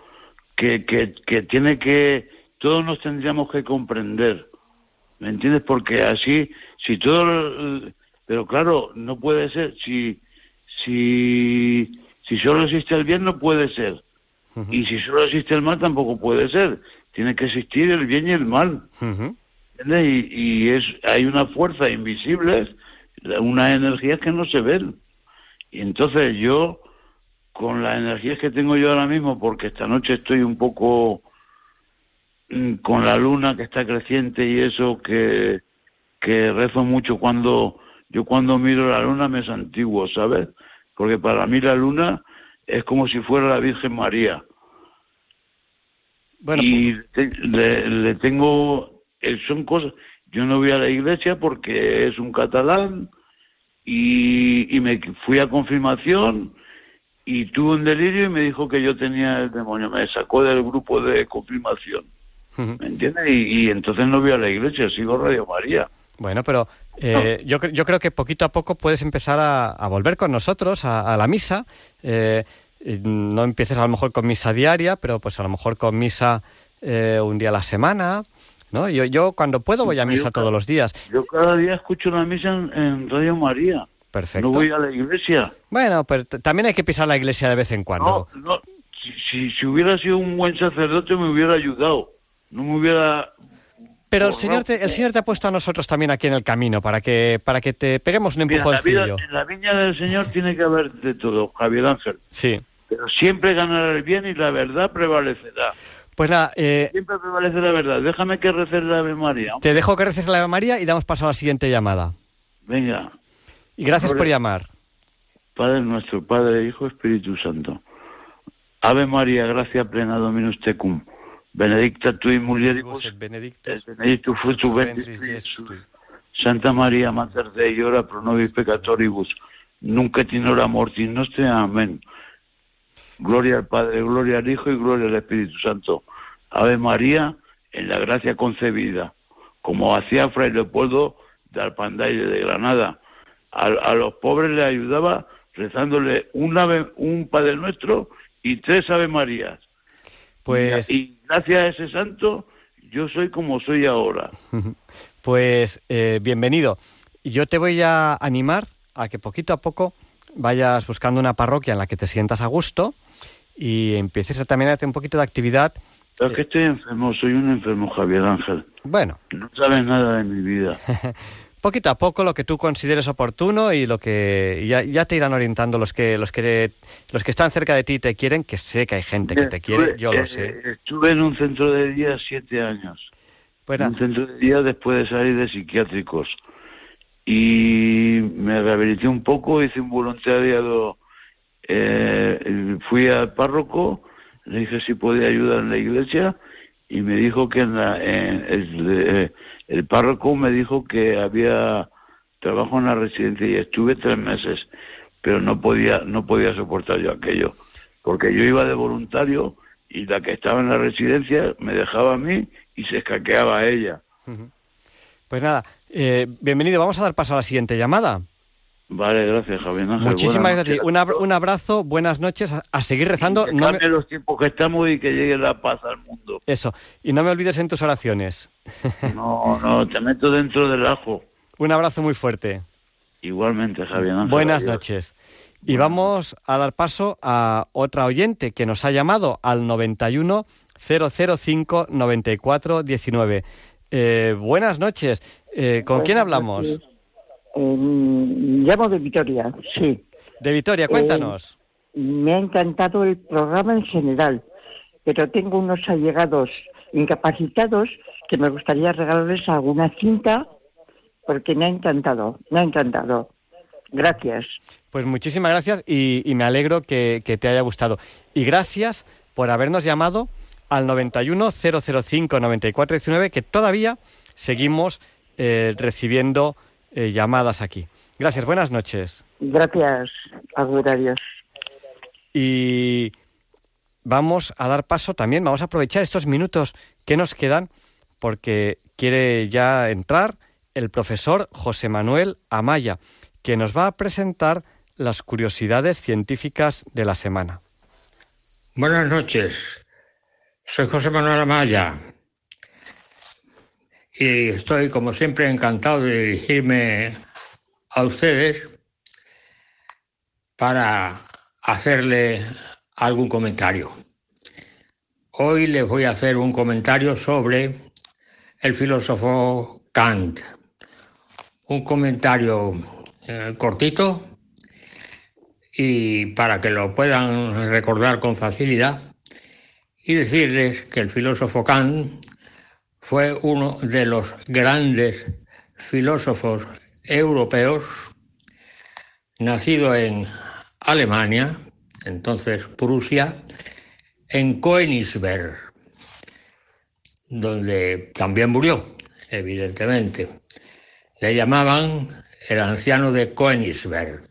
E: que, que, que tiene que, todos nos tendríamos que comprender, ¿me entiendes? Porque así, si todo, pero claro, no puede ser, si, si, si solo existe el bien no puede ser, y si solo existe el mal tampoco puede ser, tiene que existir el bien y el mal. ¿entiendes? Y, y es, hay una fuerza invisible, unas energías que no se ven. Y entonces yo, con las energías que tengo yo ahora mismo, porque esta noche estoy un poco mm, con la luna que está creciente y eso que, que rezo mucho cuando yo cuando miro la luna me santiguo, ¿sabes? Porque para mí la luna es como si fuera la Virgen María. y te- le, le tengo, eh, son cosas, yo no voy a la iglesia porque es un catalán y, y me fui a confirmación y tuve un delirio y me dijo que yo tenía el demonio, me sacó del grupo de confirmación, ¿me entiendes? Y, y entonces no voy a la iglesia, sigo Radio María.
A: Bueno, pero eh, yo, yo creo que poquito a poco puedes empezar a, a volver con nosotros a, a la misa. Eh, no empieces a lo mejor con misa diaria, pero pues a lo mejor con misa eh, un día a la semana. ¿no? Yo, yo cuando puedo voy a misa todos los días.
E: Yo cada día escucho la misa en, en Radio María.
A: Perfecto.
E: No voy a la iglesia.
A: Bueno, pero t- también hay que pisar la iglesia de vez en cuando.
E: No, no, si, si, si hubiera sido un buen sacerdote me hubiera ayudado. No me hubiera...
A: Pero el Señor, te, el Señor te ha puesto a nosotros también aquí en el camino para que, para que te peguemos un empujoncillo.
E: en la viña del Señor tiene que haber de todo, Javier Ángel.
A: Sí.
E: Pero siempre ganará el bien y la verdad prevalecerá.
A: Pues nada, eh,
E: Siempre prevalece la verdad. Déjame que recé la Ave María.
A: te dejo que reces la Ave María y damos paso a la siguiente llamada.
E: Venga.
A: Y gracias por llamar.
E: Padre nuestro, Padre, Hijo, Espíritu Santo. Ave María, gracia plena, Dominus tecum. Benedicta tu in mulieribus, et benedictus fructus ventris tui, Jesús. Santa María, Mater Dei, ora pro nobis peccatoribus, nunc et in hora mortis nostre. Amén. Gloria al Padre, gloria al Hijo y gloria al Espíritu Santo. Ave María, en la gracia concebida, como hacía Fray Leopoldo de Alpandaire de Granada. A, a los pobres le ayudaba rezándole un, ave, un Padre Nuestro y tres Ave Marías.
A: Pues,
E: Y, y gracias a ese santo, yo soy como soy ahora.
A: pues eh, bienvenido. Y Yo te voy a animar a que poquito a poco vayas buscando una parroquia en la que te sientas a gusto y empieces a también a hacer un poquito de actividad.
E: Pero es que estoy enfermo, soy un enfermo, Javier Ángel.
A: Bueno,
E: No sabes nada de mi vida.
A: poquito a poco lo que tú consideres oportuno y lo que ya, ya te irán orientando los que los que los que están cerca de ti y te quieren, que sé que hay gente que te quiere, yo lo sé.
E: Estuve en un centro de día siete años. En un centro de día después de salir de psiquiátricos. Y me rehabilité un poco, hice un voluntariado, eh, fui al párroco, le dije si podía ayudar en la iglesia y me dijo que en la, en eh, el párroco me dijo que había trabajo en la residencia y estuve tres meses, pero no podía, no podía soportar yo aquello, porque yo iba de voluntario y la que estaba en la residencia me dejaba a mí y se escaqueaba a ella.
A: Pues nada, eh, bienvenido. Vamos a dar paso a la siguiente llamada.
E: Vale, gracias, Javier Ángel.
A: Muchísimas
E: Buenas
A: gracias. Un, abra- un abrazo, buenas noches, a, a seguir rezando.
E: Que
A: No me-
E: los tiempos que estamos y que llegue la paz al mundo.
A: Eso, y no me olvides en tus oraciones.
E: No, no, te meto dentro del ajo.
A: Un abrazo muy fuerte.
E: Igualmente, Javier Ángel.
A: Buenas
E: adiós.
A: noches. Y vamos a dar paso a otra oyente que nos ha llamado al 91 005 94 19. Eh, buenas noches. Eh, ¿Con quién hablamos?
N: Llamo de Vitoria, sí.
A: De Vitoria, cuéntanos.
N: Eh, me ha encantado el programa en general, pero tengo unos allegados incapacitados que me gustaría regalarles alguna cinta porque me ha encantado, me ha encantado. Gracias.
A: Pues muchísimas gracias y, y me alegro que, que te haya gustado. Y gracias por habernos llamado al 91 005 94 19, que todavía seguimos eh, recibiendo eh, llamadas aquí. Gracias, buenas noches.
N: Gracias, Agur, adiós.
A: Y vamos a dar paso también, vamos a aprovechar estos minutos que nos quedan porque quiere ya entrar el profesor José Manuel Amaya, que nos va a presentar las curiosidades científicas de la semana.
O: Buenas noches. Soy José Manuel Amaya y estoy, como siempre, encantado de dirigirme a ustedes para hacerle algún comentario. Hoy les voy a hacer un comentario sobre el filósofo Kant. Un comentario eh, cortito y para que lo puedan recordar con facilidad y decirles que el filósofo Kant fue uno de los grandes filósofos europeos, nacido en Alemania, entonces Prusia, en Königsberg, donde también murió, evidentemente. Le llamaban el anciano de Königsberg.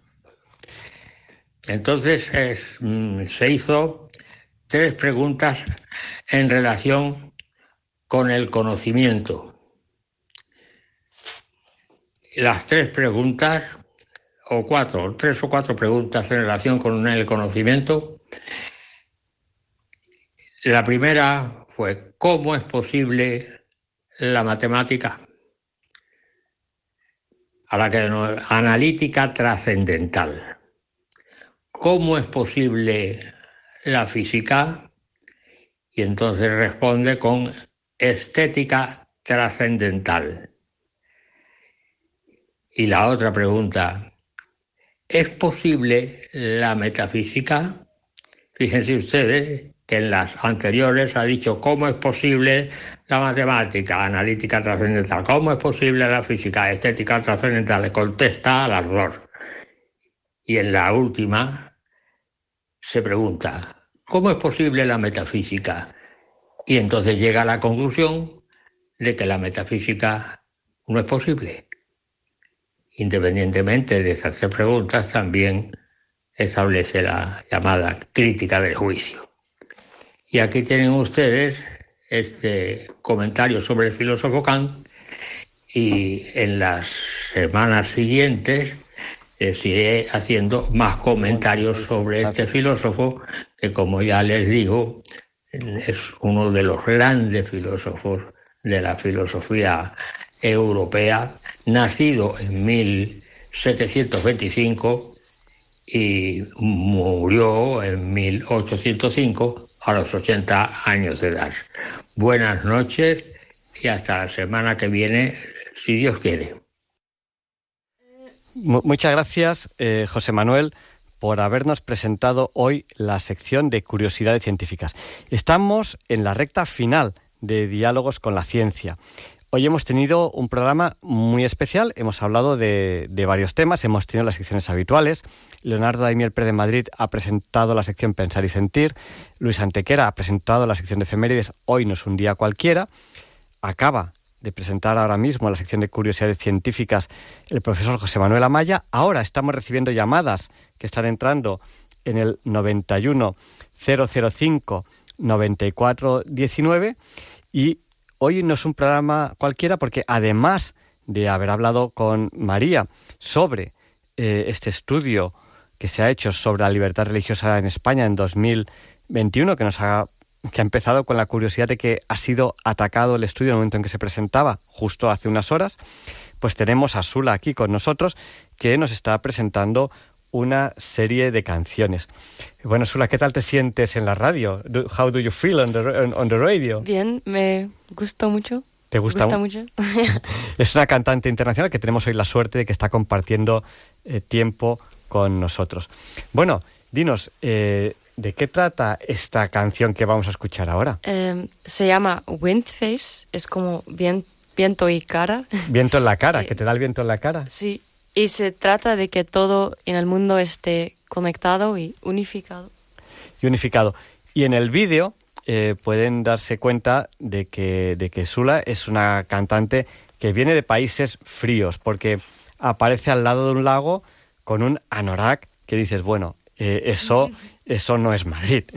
O: Entonces es, mm, se hizo tres preguntas en relación con el conocimiento. Las tres preguntas, o cuatro, tres o cuatro preguntas en relación con el conocimiento. La primera fue, ¿cómo es posible la matemática? A la que analítica trascendental. ¿Cómo es posible la física? Y entonces responde con estética trascendental. Y la otra pregunta, ¿es posible la metafísica? Fíjense ustedes que en las anteriores ha dicho cómo es posible la matemática, analítica trascendental, cómo es posible la física, estética trascendental. Contesta a las dos. Y en la última se pregunta, ¿cómo es posible la metafísica? Y entonces llega a la conclusión de que la metafísica no es posible. Independientemente de esas tres preguntas, también establece la llamada crítica del juicio. Y aquí tienen ustedes este comentario sobre el filósofo Kant y en las semanas siguientes les iré haciendo más comentarios sobre este filósofo que como ya les digo es uno de los grandes filósofos de la filosofía europea, nacido en 1725 y murió en 1805 a los 80 años de edad. Buenas noches y hasta la semana que viene, si Dios quiere.
A: Muchas gracias, eh, José Manuel por habernos presentado hoy la sección de curiosidades científicas. Estamos en la recta final de diálogos con la ciencia. Hoy hemos tenido un programa muy especial, hemos hablado de, varios temas, hemos tenido las secciones habituales. Leonardo Daimiel Pérez de Madrid ha presentado la sección Pensar y Sentir, Luis Antequera ha presentado la sección de efemérides Hoy no es un día cualquiera. Acaba de presentar ahora mismo la sección de curiosidades científicas el profesor José Manuel Amaya. Ahora estamos recibiendo llamadas que están entrando en el 91 005 94 19 y hoy no es un programa cualquiera porque además de haber hablado con María sobre eh, este estudio que se ha hecho sobre la libertad religiosa en España en 2021 que nos ha que ha empezado con la curiosidad de que ha sido atacado el estudio en el momento en que se presentaba, justo hace unas horas, pues tenemos a Sula aquí con nosotros, que nos está presentando una serie de canciones. Bueno, Sula, ¿qué tal te sientes en la radio? how do you feel on the, on, the radio?
B: Bien, me gustó mucho.
A: ¿Te gusta,
B: mucho?
A: es una cantante internacional que tenemos hoy la suerte de que está compartiendo eh, tiempo con nosotros. Bueno, dinos, eh, ¿De qué trata esta canción que vamos a escuchar ahora?
B: Em, se llama Windface, es como viento y cara.
A: Viento en la cara, que te da el viento en la cara.
B: Sí, y se trata de que todo en el mundo esté conectado y unificado.
A: Y unificado. Y en el vídeo eh, pueden darse cuenta de que, de que Sula es una cantante que viene de países fríos, porque aparece al lado de un lago con un anorak que dices, bueno, eh, eso, eso no es Madrid.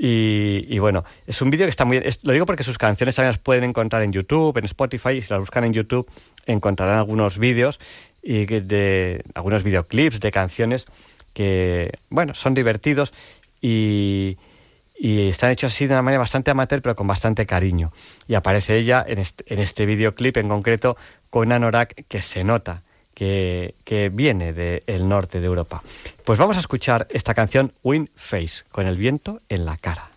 A: Y, bueno, es un vídeo que está muy lo digo porque sus canciones también las pueden encontrar en YouTube, en Spotify, y si las buscan en YouTube encontrarán algunos vídeos y de algunos videoclips de canciones que, bueno, son divertidos y, y están hechos así de una manera bastante amateur, pero con bastante cariño. Y aparece ella en este, en este videoclip en concreto con anorak que se nota que, viene del norte de Europa. Pues vamos a escuchar esta canción Wind Face, con el viento en la cara.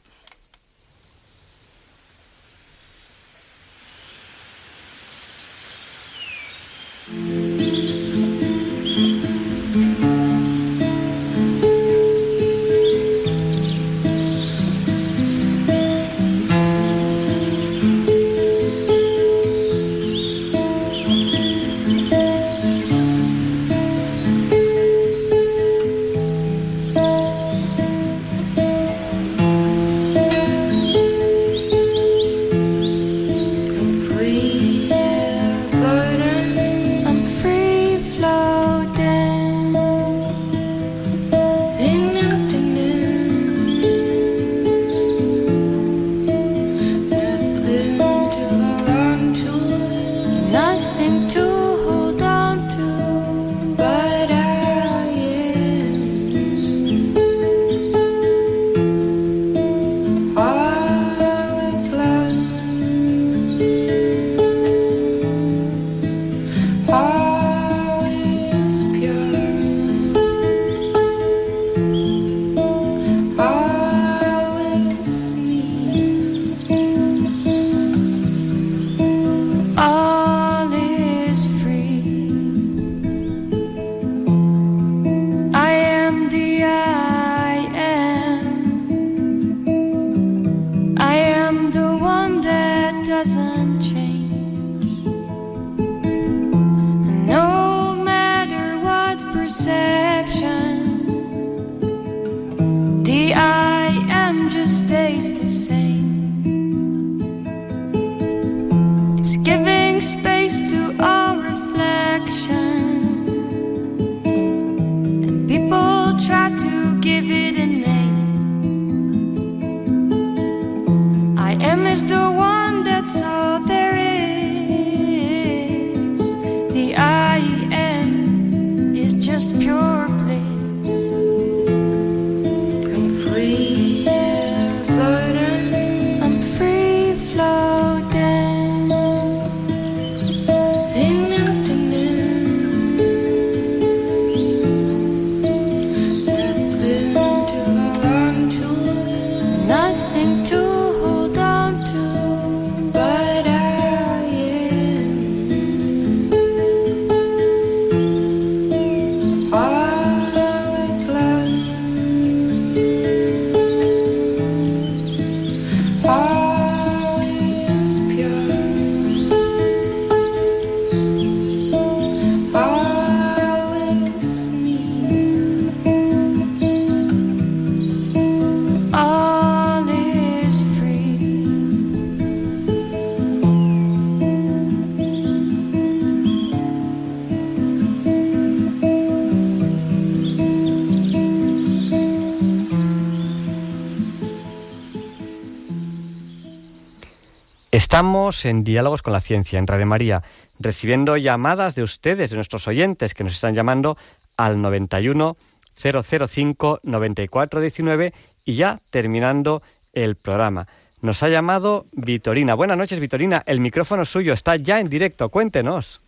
A: Estamos en Diálogos con la Ciencia, en Radio María, recibiendo llamadas de ustedes, de nuestros oyentes, que nos están llamando al 91 005 9419 y ya terminando el programa. Nos ha llamado Vitorina. Buenas noches, Vitorina. El micrófono suyo está ya en directo. Cuéntenos.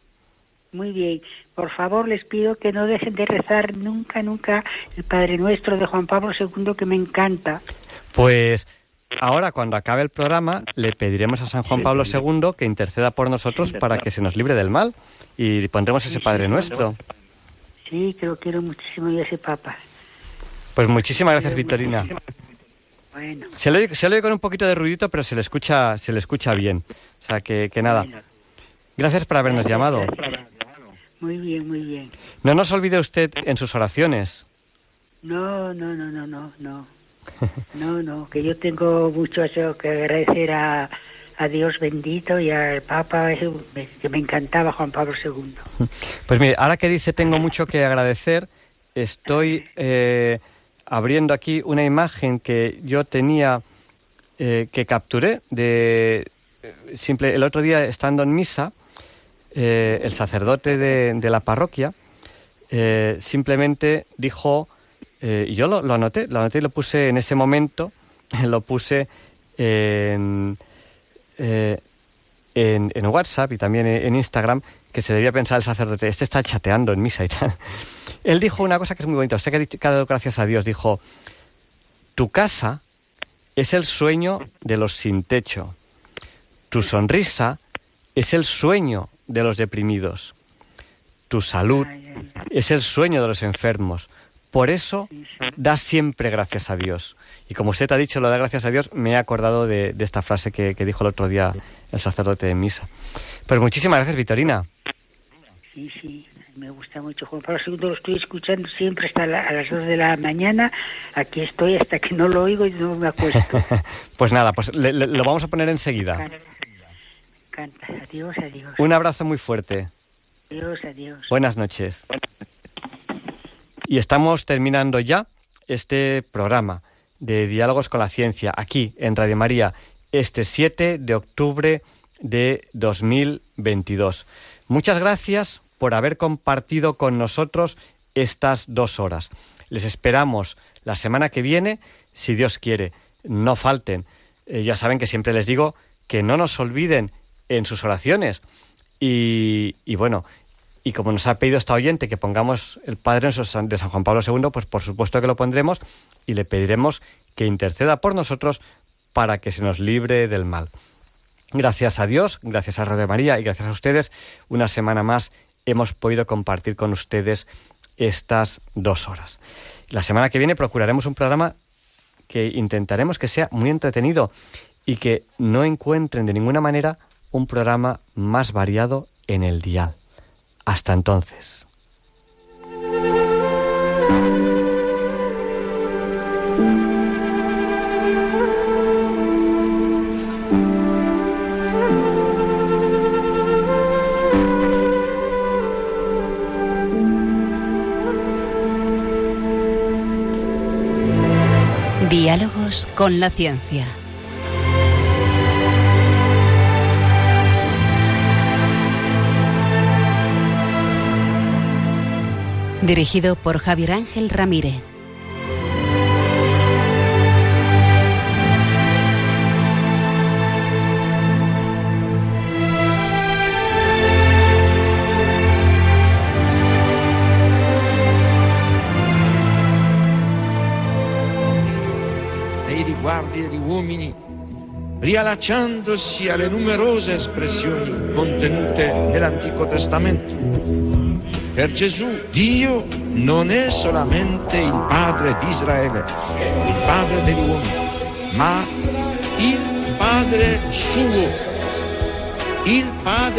P: Muy bien. Por favor, les pido que no dejen de rezar nunca, nunca el Padre Nuestro de Juan Pablo II, que me encanta.
A: Pues ahora, cuando acabe el programa, le pediremos a San Juan Pablo II que interceda por nosotros para que se nos libre del mal y pondremos ese Padre Nuestro.
P: Sí, que lo quiero muchísimo y ese Papa.
A: Pues muchísimas gracias, Vitorina.
P: Bueno,
A: Se le, oye- se le oye con un poquito de ruidito, pero se le escucha, se le escucha bien. O sea que, que nada. Gracias por habernos llamado.
P: muy bien, muy bien.
A: No nos olvide usted en sus oraciones.
P: No, no, no, no, no, no. No, no, que yo tengo mucho eso que agradecer a, a Dios bendito y al Papa, que me encantaba Juan Pablo II.
A: Pues mire, ahora que dice tengo mucho que agradecer, estoy eh, abriendo aquí una imagen que yo tenía, eh, que capturé de eh, simple el otro día estando en misa, eh, el sacerdote de, de la parroquia simplemente dijo, eh, y yo lo, lo anoté, lo anoté y lo puse en ese momento, lo puse en, eh, en, en WhatsApp y también en Instagram, que se debía pensar el sacerdote, este está chateando en misa y tal. Él dijo una cosa que es muy bonita, ha dicho- que ha dado gracias a Dios, dijo, tu casa es el sueño de los sin techo, tu sonrisa es el sueño de los deprimidos, tu salud es el sueño de los enfermos. Por eso da siempre gracias a Dios. Y como usted ha dicho lo da gracias a Dios, me he acordado de, de esta frase que, que dijo el otro día el sacerdote de misa. Pues muchísimas gracias, Vitorina.
P: Sí, sí, me gusta mucho Juan Pablo II, lo estoy escuchando siempre hasta la- a las 2 de la mañana. Aquí estoy hasta que no lo oigo y no me acuesto.
A: pues nada, pues le- le- lo vamos a poner enseguida.
P: Canta. Adiós, adiós.
A: Un abrazo muy fuerte.
P: Adiós, adiós.
A: Buenas noches. Y estamos terminando ya este programa de Diálogos con la Ciencia aquí en Radio María este 7 de octubre de 2022. Muchas gracias por haber compartido con nosotros estas dos horas. Les esperamos la semana que viene, si Dios quiere. No falten. Eh, ya saben que siempre les digo que no nos olviden en sus oraciones. Y, y bueno, y como nos ha pedido esta oyente que pongamos el Padre de San Juan Pablo II, pues por supuesto que lo pondremos y le pediremos que interceda por nosotros para que se nos libre del mal. Gracias a Dios, gracias a Radio María y gracias a ustedes, una semana más hemos podido compartir con ustedes estas dos horas. La semana que viene procuraremos un programa que intentaremos que sea muy entretenido y que no encuentren de ninguna manera un programa más variado en el dial. Hasta entonces.
Q: Diálogos con la ciencia. Dirigido por Javier Ángel Ramírez.
R: nei riguardi degli uomini, riallacciandosi alle numerose espressioni contenute nell'Antico Testamento. Per Gesù Dio non è solamente il Padre di Israele, il Padre degli uomini, ma il Padre suo, il Padre